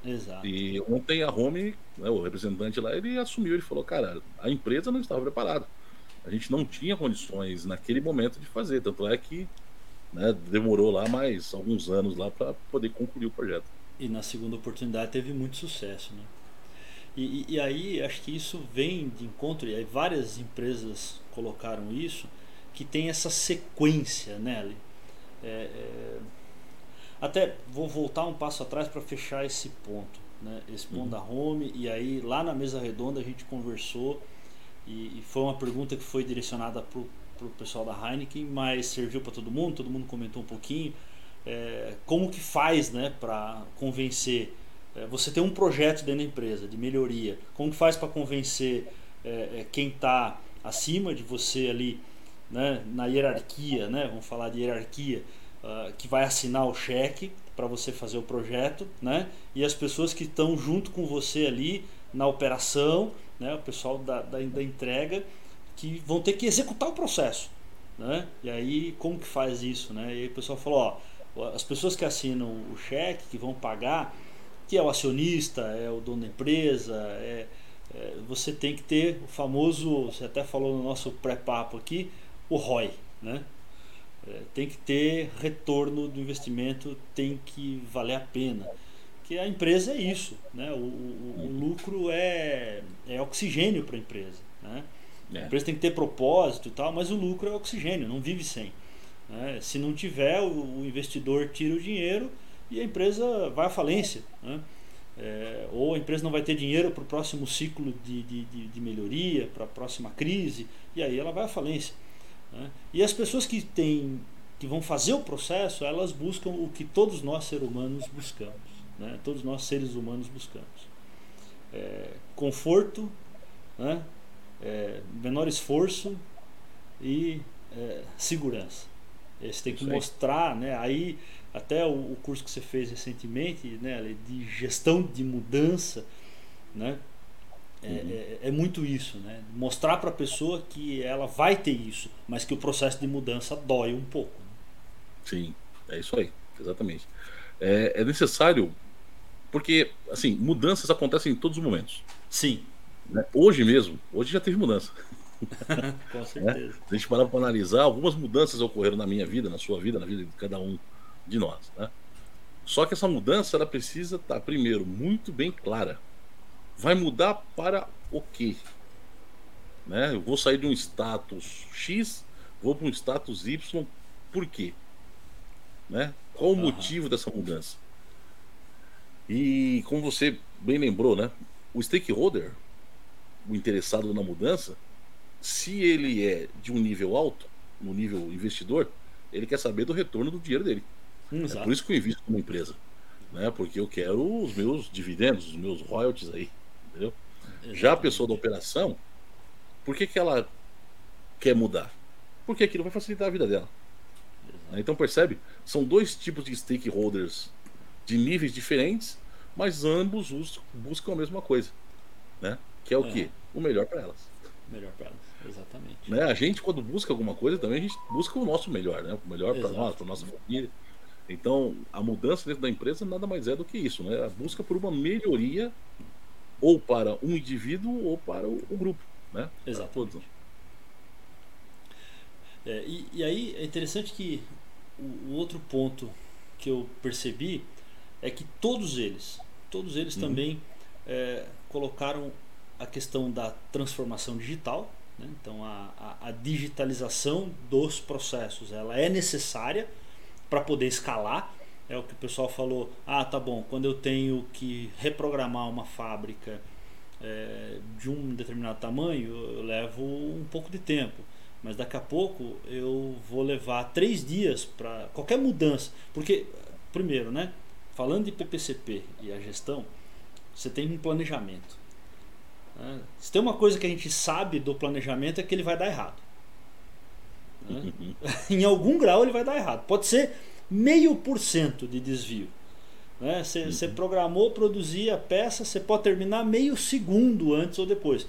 Exato. E ontem a Home, né, o representante lá, ele assumiu, ele falou, cara, a empresa não estava preparada. A gente não tinha condições naquele momento de fazer, tanto é que né, demorou lá mais alguns anos lá para poder concluir o projeto. E na segunda oportunidade teve muito sucesso, né? E, e, aí acho que isso vem de encontro, e aí várias empresas colocaram isso, que tem essa sequência, né, é, é, até vou voltar um passo atrás para fechar esse ponto, né, esse ponto uhum. da home, e aí lá na mesa redonda a gente conversou, e, e foi uma pergunta que foi direcionada para o pessoal da Heineken, mas serviu para todo mundo, todo mundo comentou um pouquinho, é, como que faz né, para convencer? É, você tem um projeto dentro da empresa de melhoria. Como que faz para convencer é, é quem está acima de você ali, né, na hierarquia, né, vamos falar de hierarquia, uh, que vai assinar o cheque para você fazer o projeto, né, e as pessoas que estão junto com você ali na operação, né, o pessoal da, da, da entrega, que vão ter que executar o processo. Né? E aí, como que faz isso? Né? E aí o pessoal falou, ó, as pessoas que assinam o cheque, que vão pagar, que é o acionista, é o dono da empresa, é, é, você tem que ter o famoso, você até falou no nosso pré-papo aqui, o ROI, né? É, tem que ter retorno do investimento, tem que valer a pena. Que a empresa é isso, né? O, o, o lucro é, é oxigênio para a empresa, né? É. A empresa tem que ter propósito e tal, mas o lucro é oxigênio, não vive sem. Né? Se não tiver, o, o investidor tira o dinheiro e a empresa vai à falência. Né? É, ou a empresa não vai ter dinheiro para o próximo ciclo de, de, de, de melhoria, para a próxima crise, e aí ela vai à falência. Né? E as pessoas que, têm, que vão fazer o processo, elas buscam o que todos nós seres humanos buscamos. Né? Todos nós seres humanos buscamos. É, conforto, né? É, menor esforço e é, segurança. Você tem que mostrar, né? Aí até o, o, curso que você fez recentemente, né, de gestão de mudança, né? É, uhum. é, é, muito isso, né? Mostrar para a pessoa que ela vai ter isso, mas que o processo de mudança dói um pouco. Né? Sim, é isso aí, exatamente. É, é, necessário, porque assim, mudanças acontecem em todos os momentos. Sim. Né? Hoje mesmo, hoje já teve mudança. (laughs) Com certeza. Né? A gente parar para analisar, algumas mudanças ocorreram na minha vida, na sua vida, na vida de cada um de nós. Né? Só que essa mudança ela precisa estar, tá, primeiro, muito bem clara. Vai mudar para o quê? Né? Eu vou sair de um status X, vou para um status Y, por quê? Né? Qual o uhum. motivo dessa mudança? E como você bem lembrou, né? o stakeholder, o interessado na mudança, se ele é de um nível alto, no nível investidor, ele quer saber do retorno do dinheiro dele. Exato. É por isso que eu invisto numa empresa. Né? Porque eu quero os meus dividendos, os meus royalties aí. Entendeu? Já a pessoa da operação, por que, que ela quer mudar? Porque aquilo vai facilitar a vida dela. Exato. Então percebe? São dois tipos de stakeholders de níveis diferentes, mas ambos buscam a mesma coisa. Né? Que é o é. que? O melhor para elas. Melhor para elas, exatamente. Né? A gente, quando busca alguma coisa, também a gente busca o nosso melhor, né? O melhor para nós, para nossa família. Então, a mudança dentro da empresa nada mais é do que isso, né? A busca por uma melhoria ou para um indivíduo ou para o, o grupo, né? Exatamente. É, e, e, aí é interessante que o, o, outro ponto que eu percebi é que todos eles, todos eles uhum. também é, colocaram a questão da transformação digital. Né? Então a, a, a, digitalização dos processos ela é necessária para poder escalar. É o que o pessoal falou. Ah, tá bom. Quando eu tenho que reprogramar uma fábrica é, de um determinado tamanho, eu levo um pouco de tempo. Mas daqui a pouco eu vou levar três dias para qualquer mudança. Porque, primeiro, né? Falando de PPCP e a gestão, você tem um planejamento. Né? Se tem uma coisa que a gente sabe do planejamento é que ele vai dar errado. Né? (laughs) em algum grau ele vai dar errado. Pode ser meio por cento de desvio. Né? Você, uhum. você programou produzir a peça, você pode terminar meio segundo antes ou depois.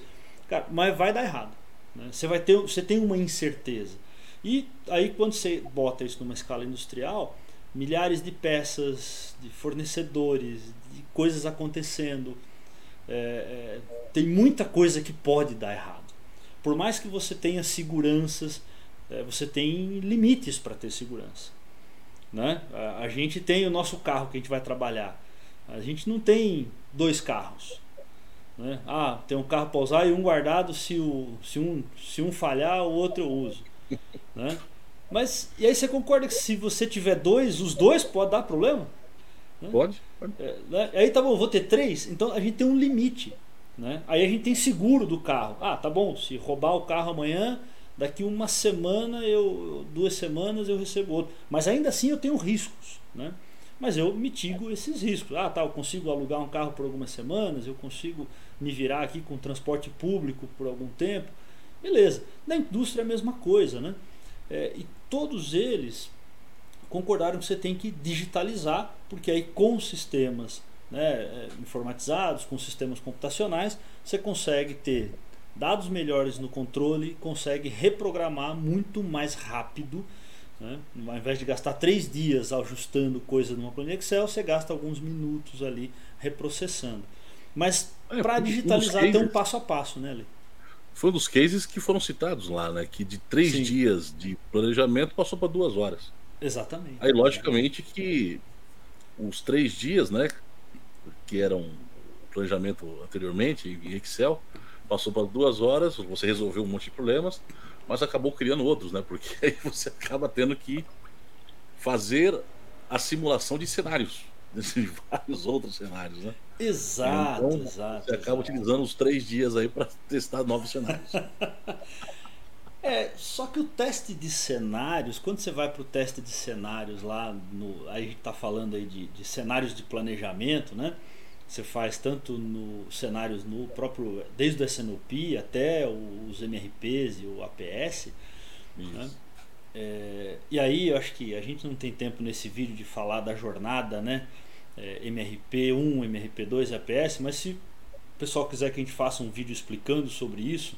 Cara, mas vai dar errado. Né? Você, vai ter, você tem uma incerteza. E aí quando você bota isso numa escala industrial, milhares de peças, de fornecedores, de coisas acontecendo. É, é, tem muita coisa que pode dar errado. Por mais que você tenha seguranças, é, você tem limites para ter segurança. Né? A, a, gente tem o nosso carro que a gente vai trabalhar. A gente não tem dois carros. Né? Ah, tem um carro para usar e um guardado se, o, se, um, se um falhar, o outro eu uso. Né? (laughs) Mas e aí você concorda que se você tiver dois, os dois pode dar problema? Né? Pode. pode. É, né? Aí tá bom, vou ter três, então a gente tem um limite. Né? Aí a gente tem seguro do carro. Ah, tá bom, se roubar o carro amanhã, daqui uma semana, eu duas semanas eu recebo outro. Mas ainda assim eu tenho riscos. Né? Mas eu mitigo esses riscos. Ah, tá, eu consigo alugar um carro por algumas semanas, eu consigo me virar aqui com transporte público por algum tempo. Beleza. Na indústria é a mesma coisa, né? É, e todos eles concordaram que você tem que digitalizar, porque aí com sistemas né, é, informatizados, com sistemas computacionais, você consegue ter dados melhores no controle, consegue reprogramar muito mais rápido. Né? Ao invés de gastar três dias ajustando coisa numa planilha Excel, você gasta alguns minutos ali reprocessando. Mas é, para digitalizar tem um passo a passo, né, Lê? Foi um dos cases que foram citados lá, né? Que de três Sim. dias de planejamento passou para duas horas. Exatamente. Aí, logicamente, que os três dias, né? Que eram planejamento anteriormente em Excel, passou para duas horas, você resolveu um monte de problemas, mas acabou criando outros, né? Porque (laughs) aí você acaba tendo que fazer a simulação de cenários, de (laughs) vários outros cenários, né? Exato, então, exato. Você acaba exato. utilizando os três dias aí para testar novos cenários. (laughs) é, só que o teste de cenários, quando você vai para o teste de cenários lá, no, aí a gente está falando aí de, de cenários de planejamento, né? Você faz tanto no cenários no próprio, desde o SNOP até os MRPs e o APS. Né? É, e aí eu acho que a gente não tem tempo nesse vídeo de falar da jornada, né? é, MRP1, MRP2 e APS, mas se o pessoal quiser que a gente faça um vídeo explicando sobre isso,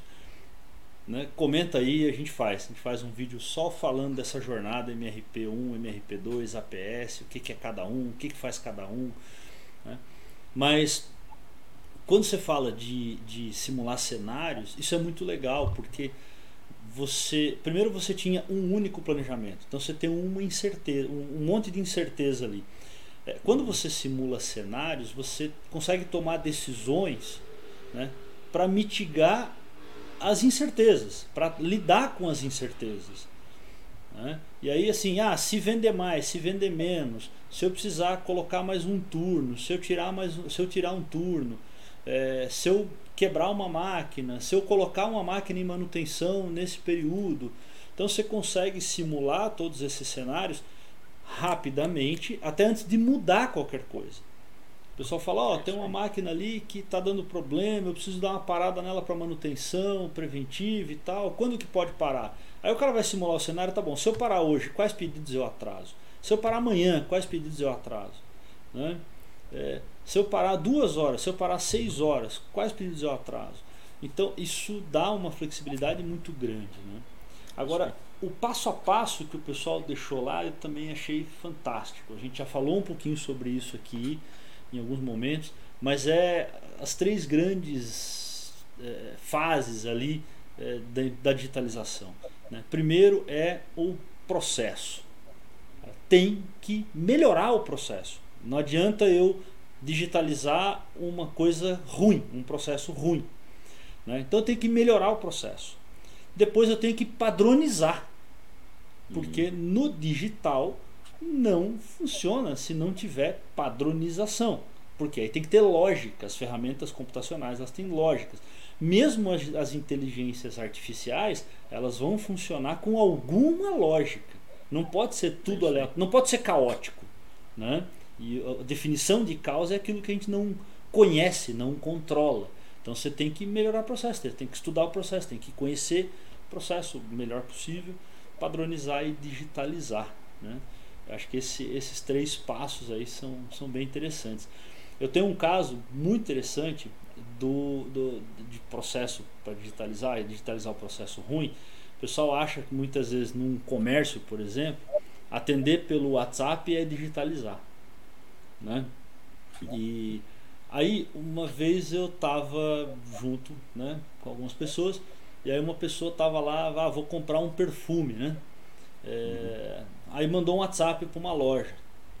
né, comenta aí a gente faz. A gente faz um vídeo só falando dessa jornada MRP1, MRP2, APS, o que, que é cada um, o que, que faz cada um. Né? Mas quando você fala de, de simular cenários, isso é muito legal, porque você primeiro você tinha um único planejamento, então você tem uma incerteza, um monte de incerteza ali. É, quando você simula cenários, você consegue tomar decisões né, para mitigar as incertezas, para lidar com as incertezas. Né? E aí, assim, ah, se vender mais, se vender menos, se eu precisar colocar mais um turno, se eu tirar, mais, se eu tirar um turno, é, se eu quebrar uma máquina, se eu colocar uma máquina em manutenção nesse período. Então você consegue simular todos esses cenários rapidamente, até antes de mudar qualquer coisa. O pessoal fala, ó, oh, tem uma máquina ali que está dando problema, eu preciso dar uma parada nela para manutenção preventiva e tal. Quando que pode parar? Aí o cara vai simular o cenário, tá bom, se eu parar hoje, quais pedidos eu atraso? Se eu parar amanhã, quais pedidos eu atraso? Né? É, se eu parar duas horas, se eu parar seis horas, quais pedidos eu atraso? Então isso dá uma flexibilidade muito grande. Né? Agora, Sim o passo a passo que o pessoal deixou lá eu também achei fantástico. A gente já falou um pouquinho sobre isso aqui em alguns momentos, mas é as três grandes é, fases ali é, da, da, digitalização. Né? Primeiro é o processo. tem que melhorar o processo. Não adianta eu digitalizar uma coisa ruim, um processo ruim. Né? Então eu tenho que melhorar o processo. Depois eu tenho que padronizar. Porque uhum. no digital não funciona se não tiver padronização. Porque aí tem que ter lógica. As ferramentas computacionais elas têm lógicas. Mesmo as, as inteligências artificiais, elas vão funcionar com alguma lógica. Não pode ser tudo aleatório, não pode ser caótico. Né? E a definição de causa é aquilo que a gente não conhece, não controla. Então você tem que melhorar o processo, tem que estudar o processo, tem que conhecer o processo o melhor possível, padronizar e digitalizar. Né? Acho que esse, esses três passos aí são, são bem interessantes. Eu tenho um caso muito interessante do, do de processo para digitalizar e digitalizar o processo ruim. O pessoal acha que muitas vezes num comércio, por exemplo, atender pelo WhatsApp é digitalizar, né? E aí uma vez eu estava junto, né, com algumas pessoas e aí uma pessoa estava lá, ah, vou comprar um perfume, né? É, uhum. Aí mandou um WhatsApp para uma loja.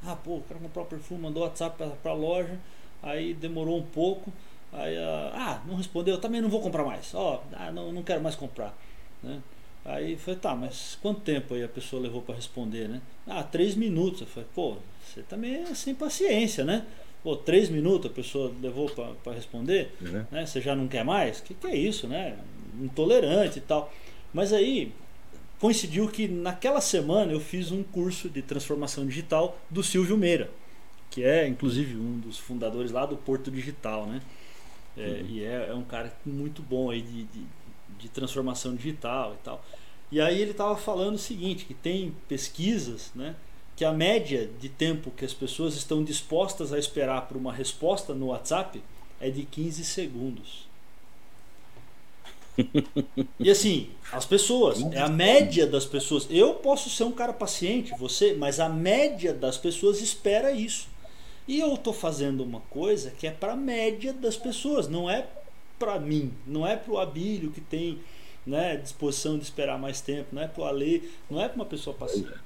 Ah, pô, quero comprar um perfume, mandou WhatsApp para a loja. Aí demorou um pouco. Aí, ah, não respondeu, também não vou comprar mais. Ó, oh, ah, não, não quero mais comprar. Né? Aí foi, tá, mas quanto tempo aí a pessoa levou para responder, né? Ah, três minutos. Eu falei, pô, você também é sem paciência, né? Pô, três minutos a pessoa levou para responder, uhum. né? Você já não quer mais? O que, que é isso, né? Intolerante e tal. Mas aí coincidiu que naquela semana eu fiz um curso de transformação digital do Silvio Meira, que é inclusive um dos fundadores lá do Porto Digital, né? É, uhum. E é, é, um cara muito bom aí de, de de transformação digital e tal. E aí ele estava falando o seguinte, que tem pesquisas, né, que a média de tempo que as pessoas estão dispostas a esperar por uma resposta no WhatsApp é de 15 segundos. E assim, as pessoas, é a média das pessoas. Eu posso ser um cara paciente, você, mas a média das pessoas espera isso. E eu estou fazendo uma coisa que é para a média das pessoas, não é para mim, não é para o Abílio que tem né, disposição de esperar mais tempo, não é para o Ale, não é para uma pessoa passiva.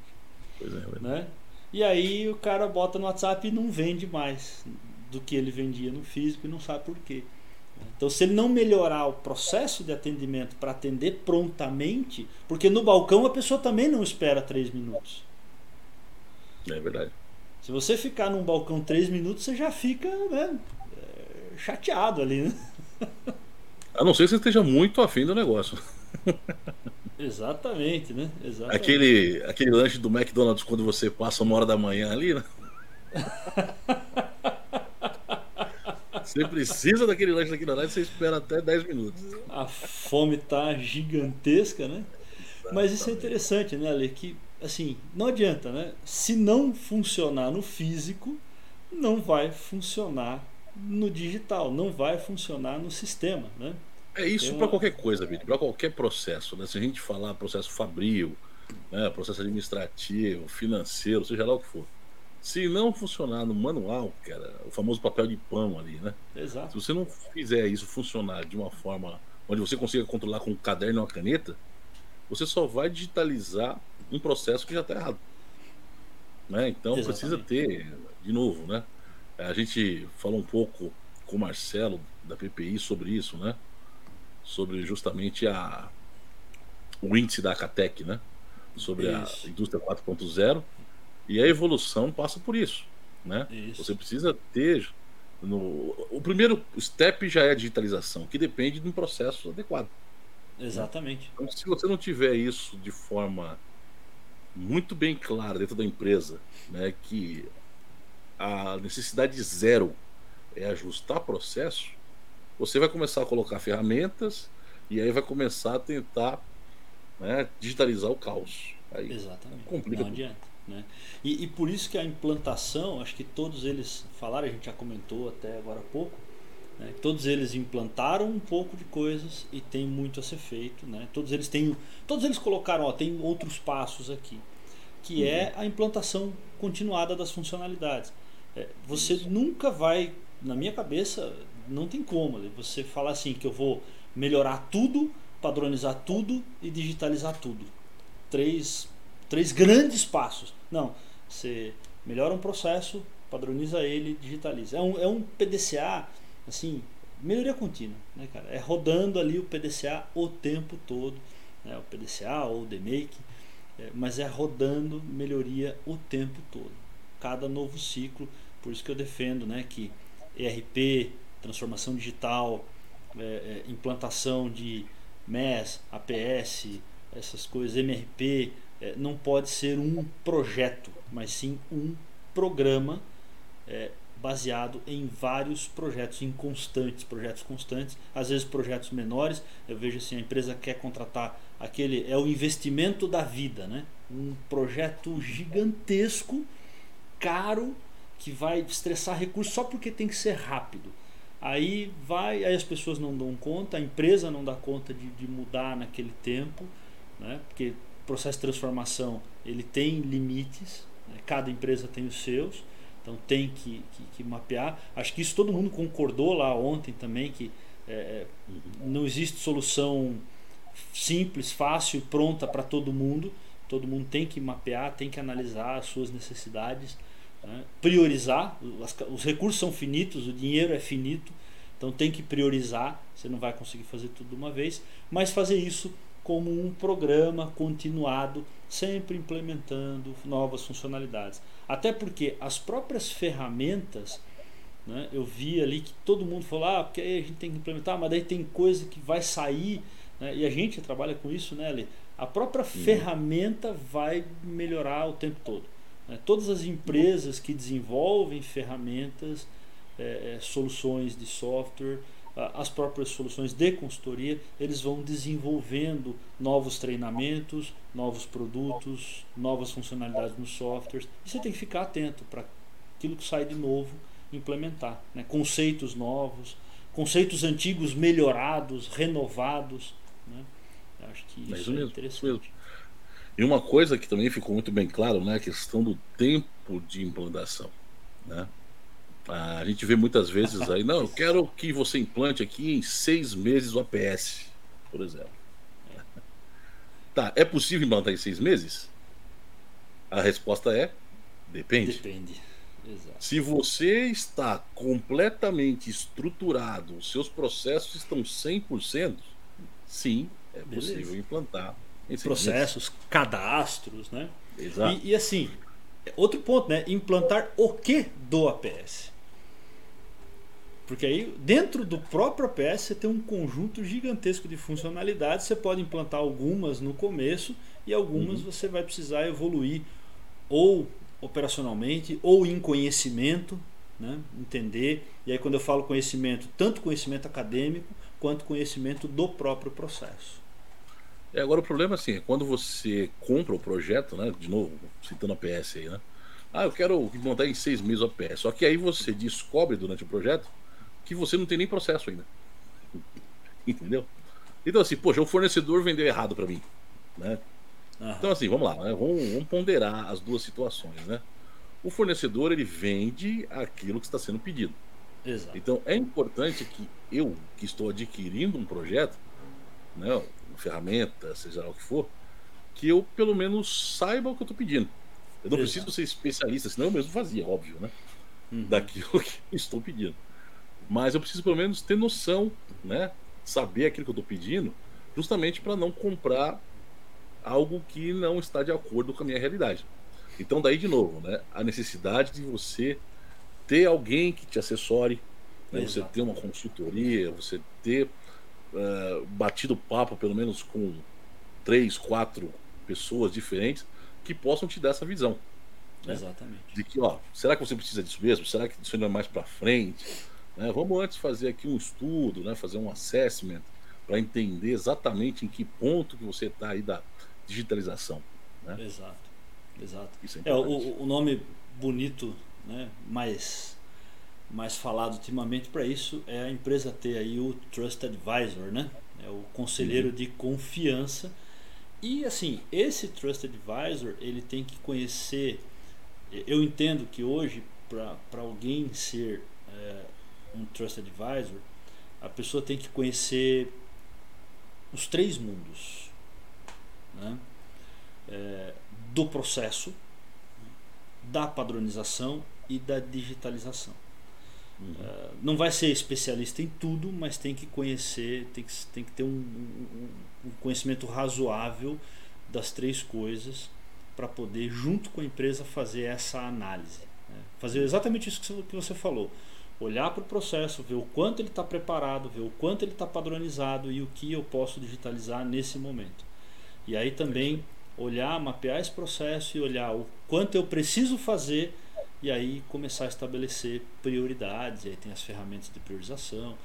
Pois é. Pois é, né? E aí o cara bota no WhatsApp e não vende mais do que ele vendia no físico e não sabe por quê. Então, se ele não melhorar o processo de atendimento para atender prontamente, porque no balcão a pessoa também não espera três minutos. É verdade. Se você ficar num balcão três minutos, você já fica né, é, chateado ali, né? A não ser que você esteja muito afim do negócio. Exatamente, né? Exatamente. Aquele, aquele lanche do McDonald's quando você passa uma hora da manhã ali, né? (laughs) Você precisa daquele lanche daquele horário, você espera até 10 minutos. A fome tá gigantesca, né? Exatamente. Mas isso é interessante, né, Ale? Que, assim, não adianta, né? Se não funcionar no físico, não vai funcionar no digital, não vai funcionar no sistema. Né? É isso uma... para qualquer coisa, Vitor, para qualquer processo. Né? Se a gente falar processo fabril, né? processo administrativo, financeiro, seja lá o que for. Se não funcionar no manual, cara, o famoso papel de pão ali, né? Exato. Se você não fizer isso funcionar de uma forma onde você consiga controlar com um caderno e uma caneta, você só vai digitalizar um processo que já está errado. Né? Então Exatamente. precisa ter, de novo, né? A gente falou um pouco com o Marcelo da PPI sobre isso, né? Sobre justamente a o índice da Acatec, né? Sobre isso. a indústria 4.0 e a evolução passa por isso, né? Isso. Você precisa ter no, o primeiro step já é a digitalização, que depende de um processo adequado. Exatamente. Então, se você não tiver isso de forma muito bem clara dentro da empresa, né, que a necessidade zero é ajustar processo, você vai começar a colocar ferramentas e aí vai começar a tentar né, digitalizar o caos. Aí Exatamente. Complica Não adianta. Né? E, e, por isso que a implantação, acho que todos eles falaram, a gente já comentou até agora há pouco, né? todos eles implantaram um pouco de coisas e tem muito a ser feito. Né? Todos eles têm, todos eles colocaram, ó, tem outros passos aqui, que uhum. é a implantação continuada das funcionalidades. É, você nunca vai, na minha cabeça, não tem como. Você falar assim que eu vou melhorar tudo, padronizar tudo e digitalizar tudo. Três, três grandes passos. Não. Você melhora um processo, padroniza ele, digitaliza. É um, é um PDCA, assim, melhoria contínua, né, cara? É rodando ali o PDCA o tempo todo, né? o PDCA ou o DMake, é, mas é rodando melhoria o tempo todo. Cada novo ciclo, por isso que eu defendo, né, que ERP, transformação digital, é, é, implantação de MES, APS, essas coisas, MRP, é, não pode ser um projeto, mas sim um programa é, baseado em vários projetos, em constantes, projetos constantes, às vezes projetos menores. Eu vejo assim, a empresa quer contratar aquele, é o investimento da vida, né? Um projeto gigantesco, caro, que vai estressar recursos só porque tem que ser rápido. Aí vai, aí as pessoas não dão conta, a empresa não dá conta de, de mudar naquele tempo, né? porque o processo de transformação ele tem limites, né? cada empresa tem os seus. Então tem que, que, que, mapear. Acho que isso todo mundo concordou lá ontem também, que é, é não existe solução simples, fácil, pronta para todo mundo. Todo mundo tem que mapear, tem que analisar as suas necessidades, né? priorizar. Os, os recursos são finitos, o dinheiro é finito, então tem que priorizar. Você não vai conseguir fazer tudo de uma vez, mas fazer isso como um programa continuado, sempre implementando novas funcionalidades. Até porque as próprias ferramentas, né, eu vi ali que todo mundo falou, ah, porque aí a gente tem que implementar, mas daí tem coisa que vai sair, né, e a gente trabalha com isso, né, Ali? A própria uhum. ferramenta vai melhorar o tempo todo. Né? Todas as empresas que desenvolvem ferramentas, é, é, soluções de software, as próprias soluções de consultoria, eles vão desenvolvendo novos treinamentos, novos produtos, novas funcionalidades nos softwares. E você tem que ficar atento para aquilo que sai de novo implementar. Né? Conceitos novos, conceitos antigos melhorados, renovados. Né? Acho que isso, é, mesmo, interessante. Mesmo. E uma coisa que também ficou muito bem claro, né, a questão do tempo de implantação. Né? A gente vê muitas vezes aí, não, eu quero que você implante aqui em seis meses o APS, por exemplo. Tá, é possível implantar em seis meses? A resposta é: depende. Depende. Exato. Se você está completamente estruturado, os seus processos estão 100%, sim, é Beleza. possível implantar. Em processos, cadastros, né? Exato. E, e assim, outro ponto, né? Implantar o que do APS? Porque aí, dentro do próprio APS, você tem um conjunto gigantesco de funcionalidades. Você pode implantar algumas no começo e algumas uhum. você vai precisar evoluir ou operacionalmente ou em conhecimento, né? entender. E aí, quando eu falo conhecimento, tanto conhecimento acadêmico quanto conhecimento do próprio processo. É, agora o problema assim, é quando você compra o projeto, né? De novo, citando a PS aí, né? Ah, eu quero montar em seis meses o APS. Só que aí você descobre durante o projeto que você não tem nem processo ainda. (laughs) Entendeu? Então, assim, poxa, o fornecedor vendeu errado para mim. Né? Então, assim, vamos lá, né? vamos, vamos, ponderar as duas situações. Né? O fornecedor ele vende aquilo que está sendo pedido. Exato. Então, é importante que eu, que estou adquirindo um projeto, né, uma ferramenta, seja lá o que for, que eu pelo menos saiba o que eu estou pedindo. Eu não Exato. preciso ser especialista, senão eu mesmo fazia, óbvio, né? Uhum. Daquilo (laughs) que estou pedindo. Mas eu preciso pelo menos ter noção, né? Saber aquilo que eu estou pedindo, justamente para não comprar algo que não está de acordo com a minha realidade. Então daí de novo, né? A necessidade de você ter alguém que te assessore, né? você ter uma consultoria, você ter uh, batido papo pelo menos com três, quatro pessoas diferentes que possam te dar essa visão. Né? Exatamente. De que, ó, será que você precisa disso mesmo? Será que isso ainda é mais para frente? Né? Vamos antes fazer aqui um estudo, né? fazer um assessment para entender exatamente em que ponto que você está aí da digitalização. Né? Exato, exato. É, é o, o, nome bonito, né? mais, mais falado ultimamente para isso é a empresa ter aí o Trust Advisor, né? É o conselheiro uhum. de confiança. E assim, esse Trust Advisor ele tem que conhecer. Eu entendo que hoje para alguém ser é, um Trust Advisor, a pessoa tem que conhecer os três mundos né? É, do processo, da padronização e da digitalização. Uhum. Uh, não vai ser especialista em tudo, mas tem que conhecer, tem que, tem que ter um, um, um conhecimento razoável das três coisas para poder, junto com a empresa, fazer essa análise. Né? Fazer exatamente isso que você falou. Olhar para o processo, ver o quanto ele está preparado, ver o quanto ele está padronizado e o que eu posso digitalizar nesse momento. E aí também olhar, mapear esse processo e olhar o quanto eu preciso fazer e aí começar a estabelecer prioridades. E aí tem as ferramentas de priorização,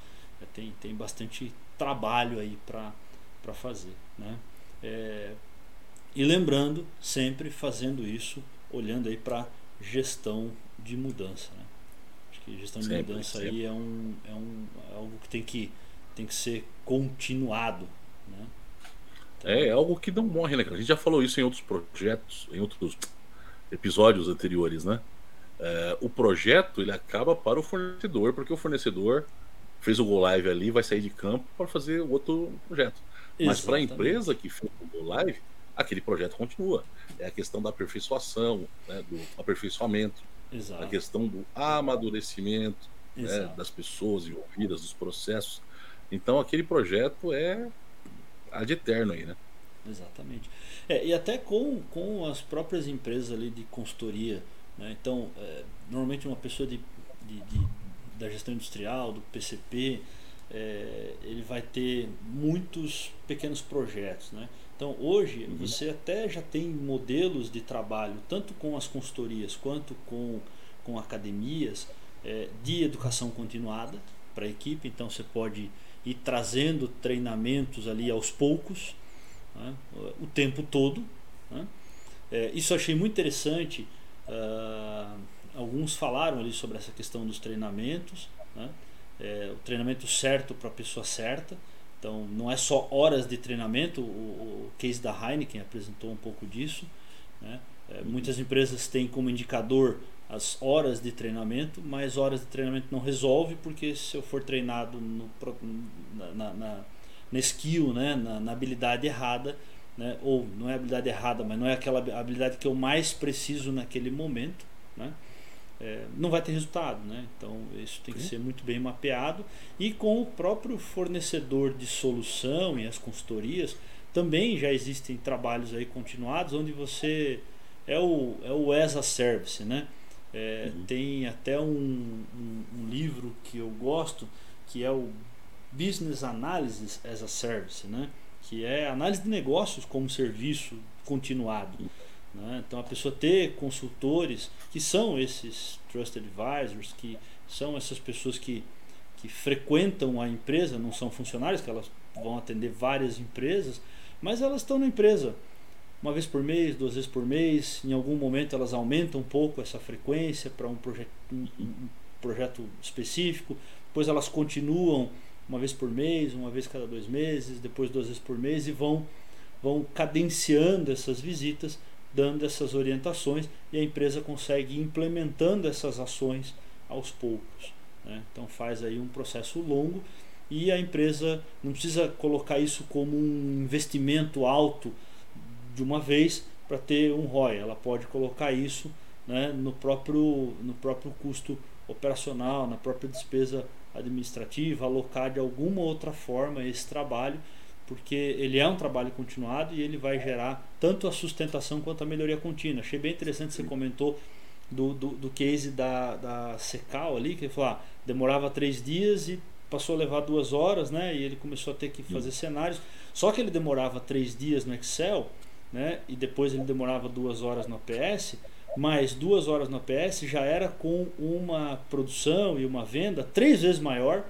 tem, tem bastante trabalho aí para fazer. Né? É, e lembrando, sempre fazendo isso, olhando aí para gestão de mudança. Né? Acho que gestão sempre, de mudança sempre. aí é, um, é, um, é algo que tem que, tem que ser continuado. Né? Então, é, é algo que não morre, né, cara? A gente já falou isso em outros projetos, em outros episódios anteriores, né? É, o projeto ele acaba para o fornecedor, porque o fornecedor fez o Go Live ali, vai sair de campo para fazer outro projeto. Mas para a empresa que fez o Go Live, aquele projeto continua. É a questão da aperfeiçoação, né, do aperfeiçoamento, Exato. a questão do amadurecimento né, das pessoas envolvidas, dos processos. Então aquele projeto é ad eterno aí, né? Exatamente. É, e até com, com as próprias empresas ali de consultoria. Né? Então, é, normalmente uma pessoa de, de, de, da gestão industrial, do PCP, é, ele vai ter muitos pequenos projetos. Né? Então hoje uhum. você até já tem modelos de trabalho, tanto com as consultorias quanto com, com academias, é, de educação continuada para a equipe. Então você pode ir trazendo treinamentos ali aos poucos, né, o tempo todo. Né. É, isso eu achei muito interessante. Uh, alguns falaram ali sobre essa questão dos treinamentos, né, é, o treinamento certo para a pessoa certa. Então, não é só horas de treinamento, o, o case da Heineken apresentou um pouco disso. Né? É, muitas empresas têm como indicador as horas de treinamento, mas horas de treinamento não resolve, porque se eu for treinado no, na, na, na skill, né? na, na habilidade errada, né? ou não é habilidade errada, mas não é aquela habilidade que eu mais preciso naquele momento, né? é, não vai ter resultado. Né? Então isso tem que ser muito bem mapeado e com o próprio fornecedor de solução e as consultorias também já existem trabalhos aí continuados onde você é o, é o as a service, né? É, uhum. Tem até um, um, um, livro que eu gosto que é o Business Analysis as a Service, né? Que é análise de negócios como serviço continuado. Né? Então a pessoa ter consultores que são esses trusted advisors, que são essas pessoas que, que frequentam a empresa, não são funcionários, que elas vão atender várias empresas, mas elas estão na empresa uma vez por mês, duas vezes por mês, em algum momento elas aumentam um pouco essa frequência para um, proje um, um projeto específico, depois elas continuam uma vez por mês, uma vez cada dois meses, depois duas vezes por mês e vão, vão cadenciando essas visitas dando essas orientações e a empresa consegue ir implementando essas ações aos poucos. Né? Então faz aí um processo longo e a empresa não precisa colocar isso como um investimento alto de uma vez para ter um ROI. Ela pode colocar isso né, no, próprio, no próprio custo operacional, na própria despesa administrativa, alocar de alguma outra forma esse trabalho porque ele é um trabalho continuado e ele vai gerar tanto a sustentação quanto a melhoria contínua. Achei bem interessante você comentou do, do, do case da, da Secal ali, que ele falou, ah, demorava três dias e passou a levar duas horas, né? E ele começou a ter que fazer cenários. Só que ele demorava três dias no Excel, né? E depois ele demorava duas horas no APS, mas duas horas no APS já era com uma produção e uma venda três vezes maior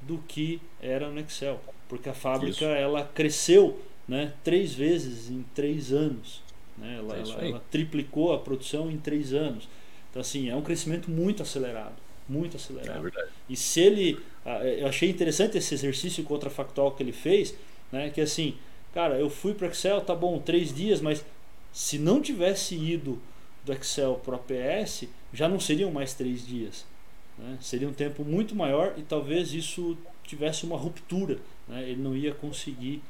do que era no Excel porque a fábrica ela cresceu né, três vezes em três anos. Né? Ela, é ela, ela, triplicou a produção em três anos. Então, assim, é um crescimento muito acelerado. Muito acelerado. É e se ele. Eu achei interessante esse exercício contrafactual que ele fez, né, que assim, cara, eu fui para Excel, tá bom, três dias, mas se não tivesse ido do Excel para o APS, já não seriam mais três dias. Né? Seria um tempo muito maior e talvez isso tivesse uma ruptura né? ele não ia conseguir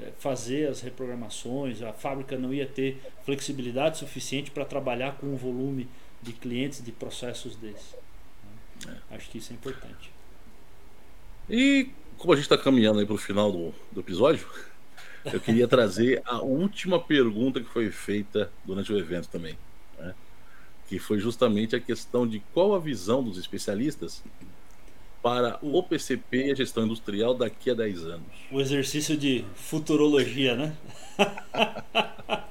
é, fazer as reprogramações, a fábrica não ia ter flexibilidade suficiente para trabalhar com um volume de clientes, de processos desses. É. Acho que isso é importante. E como a gente está caminhando para o final do, do episódio, eu queria trazer a última pergunta que foi feita durante o evento também. Que foi justamente a questão de qual a visão dos especialistas para o PCP e a gestão industrial daqui a 10 anos. O exercício de futurologia, né? (laughs)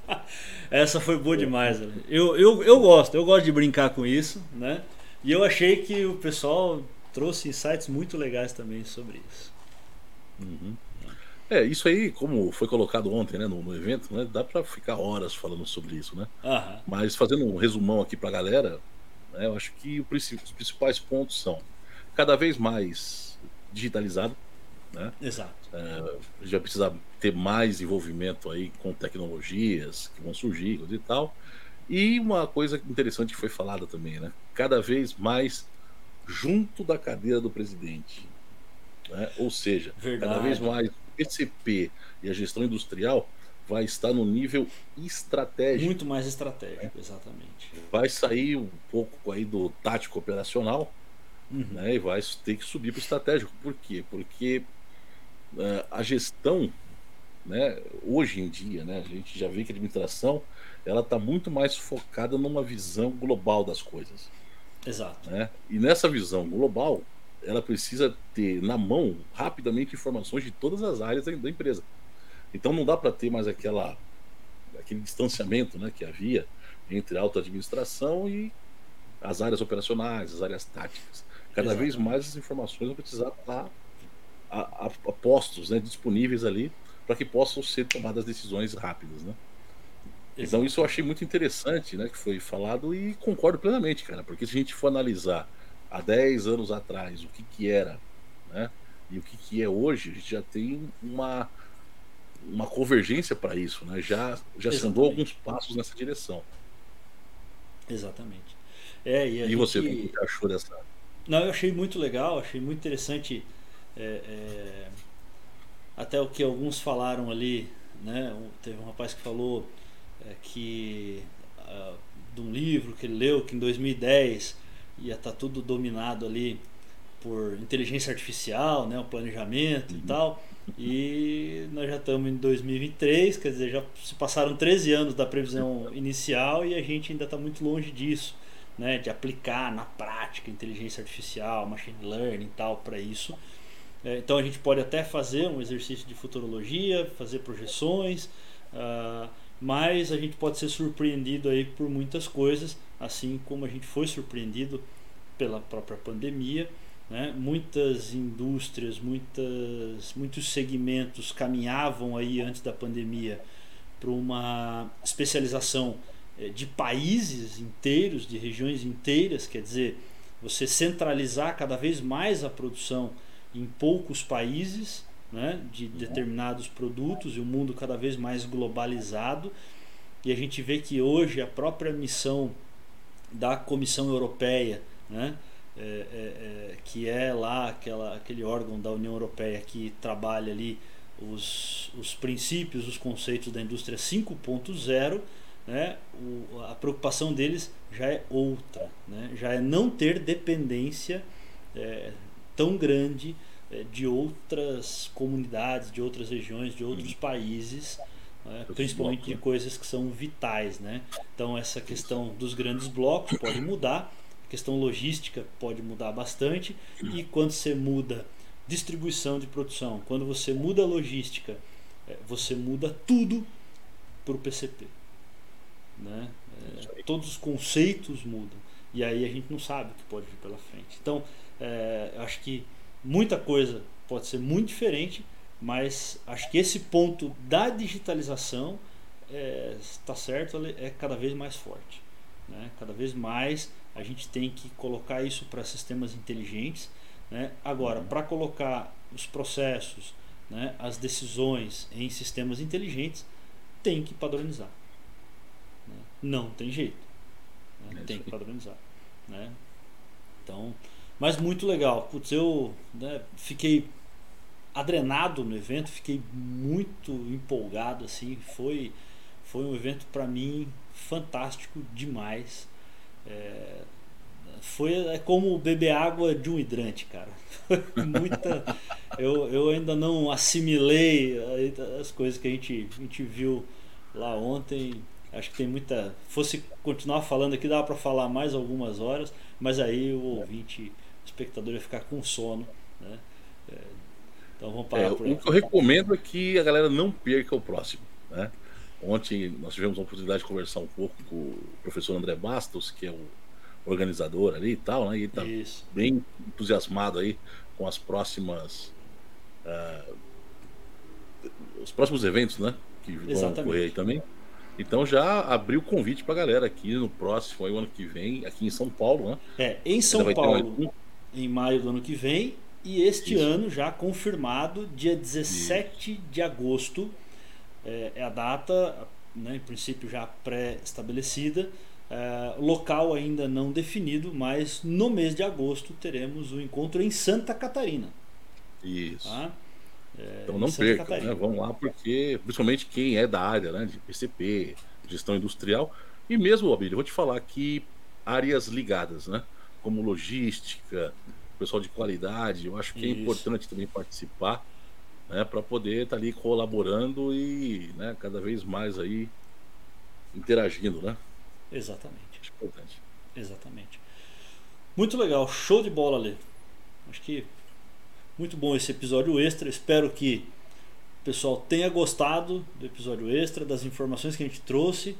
Essa foi boa demais. Né? Eu, eu, eu gosto, eu gosto de brincar com isso, né? E eu achei que o pessoal trouxe insights muito legais também sobre isso. Uhum. É, isso aí, como foi colocado ontem né, no, no evento, né, dá para ficar horas falando sobre isso, né? Uhum. Mas fazendo um resumão aqui para a galera, né, eu acho que os principais pontos são cada vez mais digitalizado, né? Exato. É, a gente vai precisar ter mais envolvimento aí com tecnologias que vão surgir e tal. E uma coisa interessante que foi falada também, né? Cada vez mais junto da cadeira do presidente. Né? Ou seja, Verdade. cada vez mais o PCP e a gestão industrial vai estar no nível estratégico. Muito mais estratégico, né? exatamente. Vai sair um pouco aí do tático operacional uhum. né? e vai ter que subir para o estratégico. Por quê? Porque uh, a gestão, né, hoje em dia, né, a gente já vê que a administração ela está muito mais focada numa visão global das coisas. Exato. Né? E nessa visão global, ela precisa ter na mão rapidamente informações de todas as áreas da, empresa. Então não dá para ter mais aquela aquele distanciamento, né, que havia entre a alta administração e as áreas operacionais, as áreas táticas. Cada Exato. vez mais as informações vão precisar estar a, a, a postos, né, disponíveis ali para que possam ser tomadas decisões rápidas, né? Então isso eu achei muito interessante, né, que foi falado e concordo plenamente, cara, porque se a gente for analisar há 10 anos atrás, o que, que era, né? E o que, que é hoje, a gente já tem uma, uma convergência para isso, né? Já, já se andou alguns passos nessa direção. Exatamente. É, e, e você, o que você achou dessa? Não, eu achei muito legal, achei muito interessante é, é... até o que alguns falaram ali, né? Teve um rapaz que falou é, que uh, de um livro que ele leu que em 2010 ia estar tá tudo dominado ali por inteligência artificial, né, o planejamento uhum. e tal. E nós já estamos em 2023, quer dizer, já se passaram 13 anos da previsão inicial e a gente ainda está muito longe disso, né, de aplicar na prática inteligência artificial, machine learning e tal para isso. É, então a gente pode até fazer um exercício de futurologia, fazer projeções, uh, mas a gente pode ser surpreendido aí por muitas coisas assim como a gente foi surpreendido pela própria pandemia. Né? Muitas indústrias, muitas, muitos segmentos caminhavam aí antes da pandemia para uma especialização eh, de países inteiros, de regiões inteiras, quer dizer, você centralizar cada vez mais a produção em poucos países né, de determinados produtos e o um mundo cada vez mais globalizado. E a gente vê que hoje a própria missão da Comissão Europeia, né? É, é, é, que é lá aquela, aquele órgão da União Europeia que trabalha ali os, os princípios, os conceitos da indústria 5.0, né? O, a preocupação deles já é outra, né? já é não ter dependência é, tão grande de outras comunidades, de outras regiões, de outros uhum. países né? principalmente de coisas que são vitais. Né? Então, essa questão dos grandes blocos pode mudar, a questão logística pode mudar bastante, e quando você muda distribuição de produção, quando você muda a logística, é, você muda tudo para o PCP. Né? É, todos os conceitos mudam. E aí a gente não sabe o que pode vir pela frente. Então, é, acho que muita coisa pode ser muito diferente, mas acho que esse ponto da digitalização está é, certo, é cada vez mais forte. Né? Cada vez mais a gente tem que colocar isso para sistemas inteligentes. Né? Agora, uhum. para colocar os processos, né, as decisões em sistemas inteligentes, tem que padronizar. Né? Não tem jeito. Né? É tem que padronizar. Né? Então, mas muito legal. Putz, eu né, fiquei adrenado no evento, fiquei muito empolgado assim, foi foi um evento para mim fantástico demais. É, foi é como beber água de um hidrante, cara. (laughs) Muita, eu, eu ainda não assimilei as coisas que a gente, a gente viu lá ontem. Acho que tem muita. Fosse continuar falando aqui, dava para falar mais algumas horas, mas aí o ouvinte, espectador ia ficar com sono. Né? É, então vamos parar é, por aí. O que eu recomendo é que a galera não perca o próximo. Né? Ontem nós tivemos a oportunidade de conversar um pouco com o professor André Bastos, que é o organizador ali e tal, né? E ele tá Isso. bem entusiasmado aí com as próximas. Uh, os próximos eventos, né? Que vão Exatamente. ocorrer aí também. Então já abriu o convite pra galera aqui no próximo, aí, o ano que vem, aqui em São Paulo, né? É, em São Paulo, um... em maio do ano que vem, e este Isso. ano já confirmado, dia 17 Isso. de agosto, é, é a data, né, em princípio já pré-estabelecida, é, local ainda não definido, mas no mês de agosto teremos o encontro em Santa Catarina. Isso. Tá? É, então não percam, né? vão lá porque, principalmente quem é da área né, de PCP, gestão industrial, e mesmo, Abílio, vou te falar que áreas ligadas, né? Como logística, pessoal de qualidade, eu acho que é Isso. é importante também participar, né? Para poder estar tá ali colaborando e né, cada vez mais aí interagindo, né? Exatamente. Acho importante. Exatamente. Muito legal, show de bola ali. Acho que muito bom esse episódio extra. Espero que o pessoal tenha gostado do episódio extra, das informações que a gente trouxe.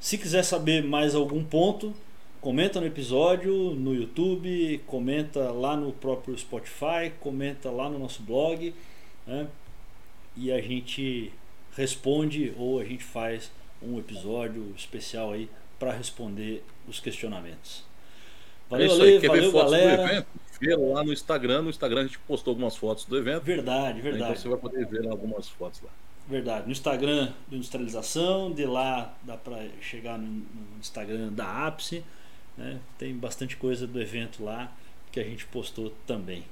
Se quiser saber mais algum ponto, comenta no episódio no YouTube, comenta lá no próprio Spotify, comenta lá no nosso blog, né? E a gente responde ou a gente faz um episódio especial aí para responder os questionamentos. Valeu, é Ale, valeu, galera. Vê lá no Instagram. No Instagram a gente postou algumas fotos do evento. Verdade, verdade. Então você vai poder ver algumas fotos lá. Verdade. No Instagram do Industrialização, de lá dá para chegar no, Instagram da Ápice. Né? Tem bastante coisa do evento lá que a gente postou também.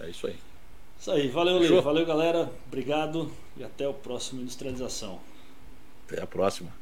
É isso aí. Isso aí. Valeu, Lê. Valeu, galera. Obrigado e até o próximo Industrialização. Até a próxima.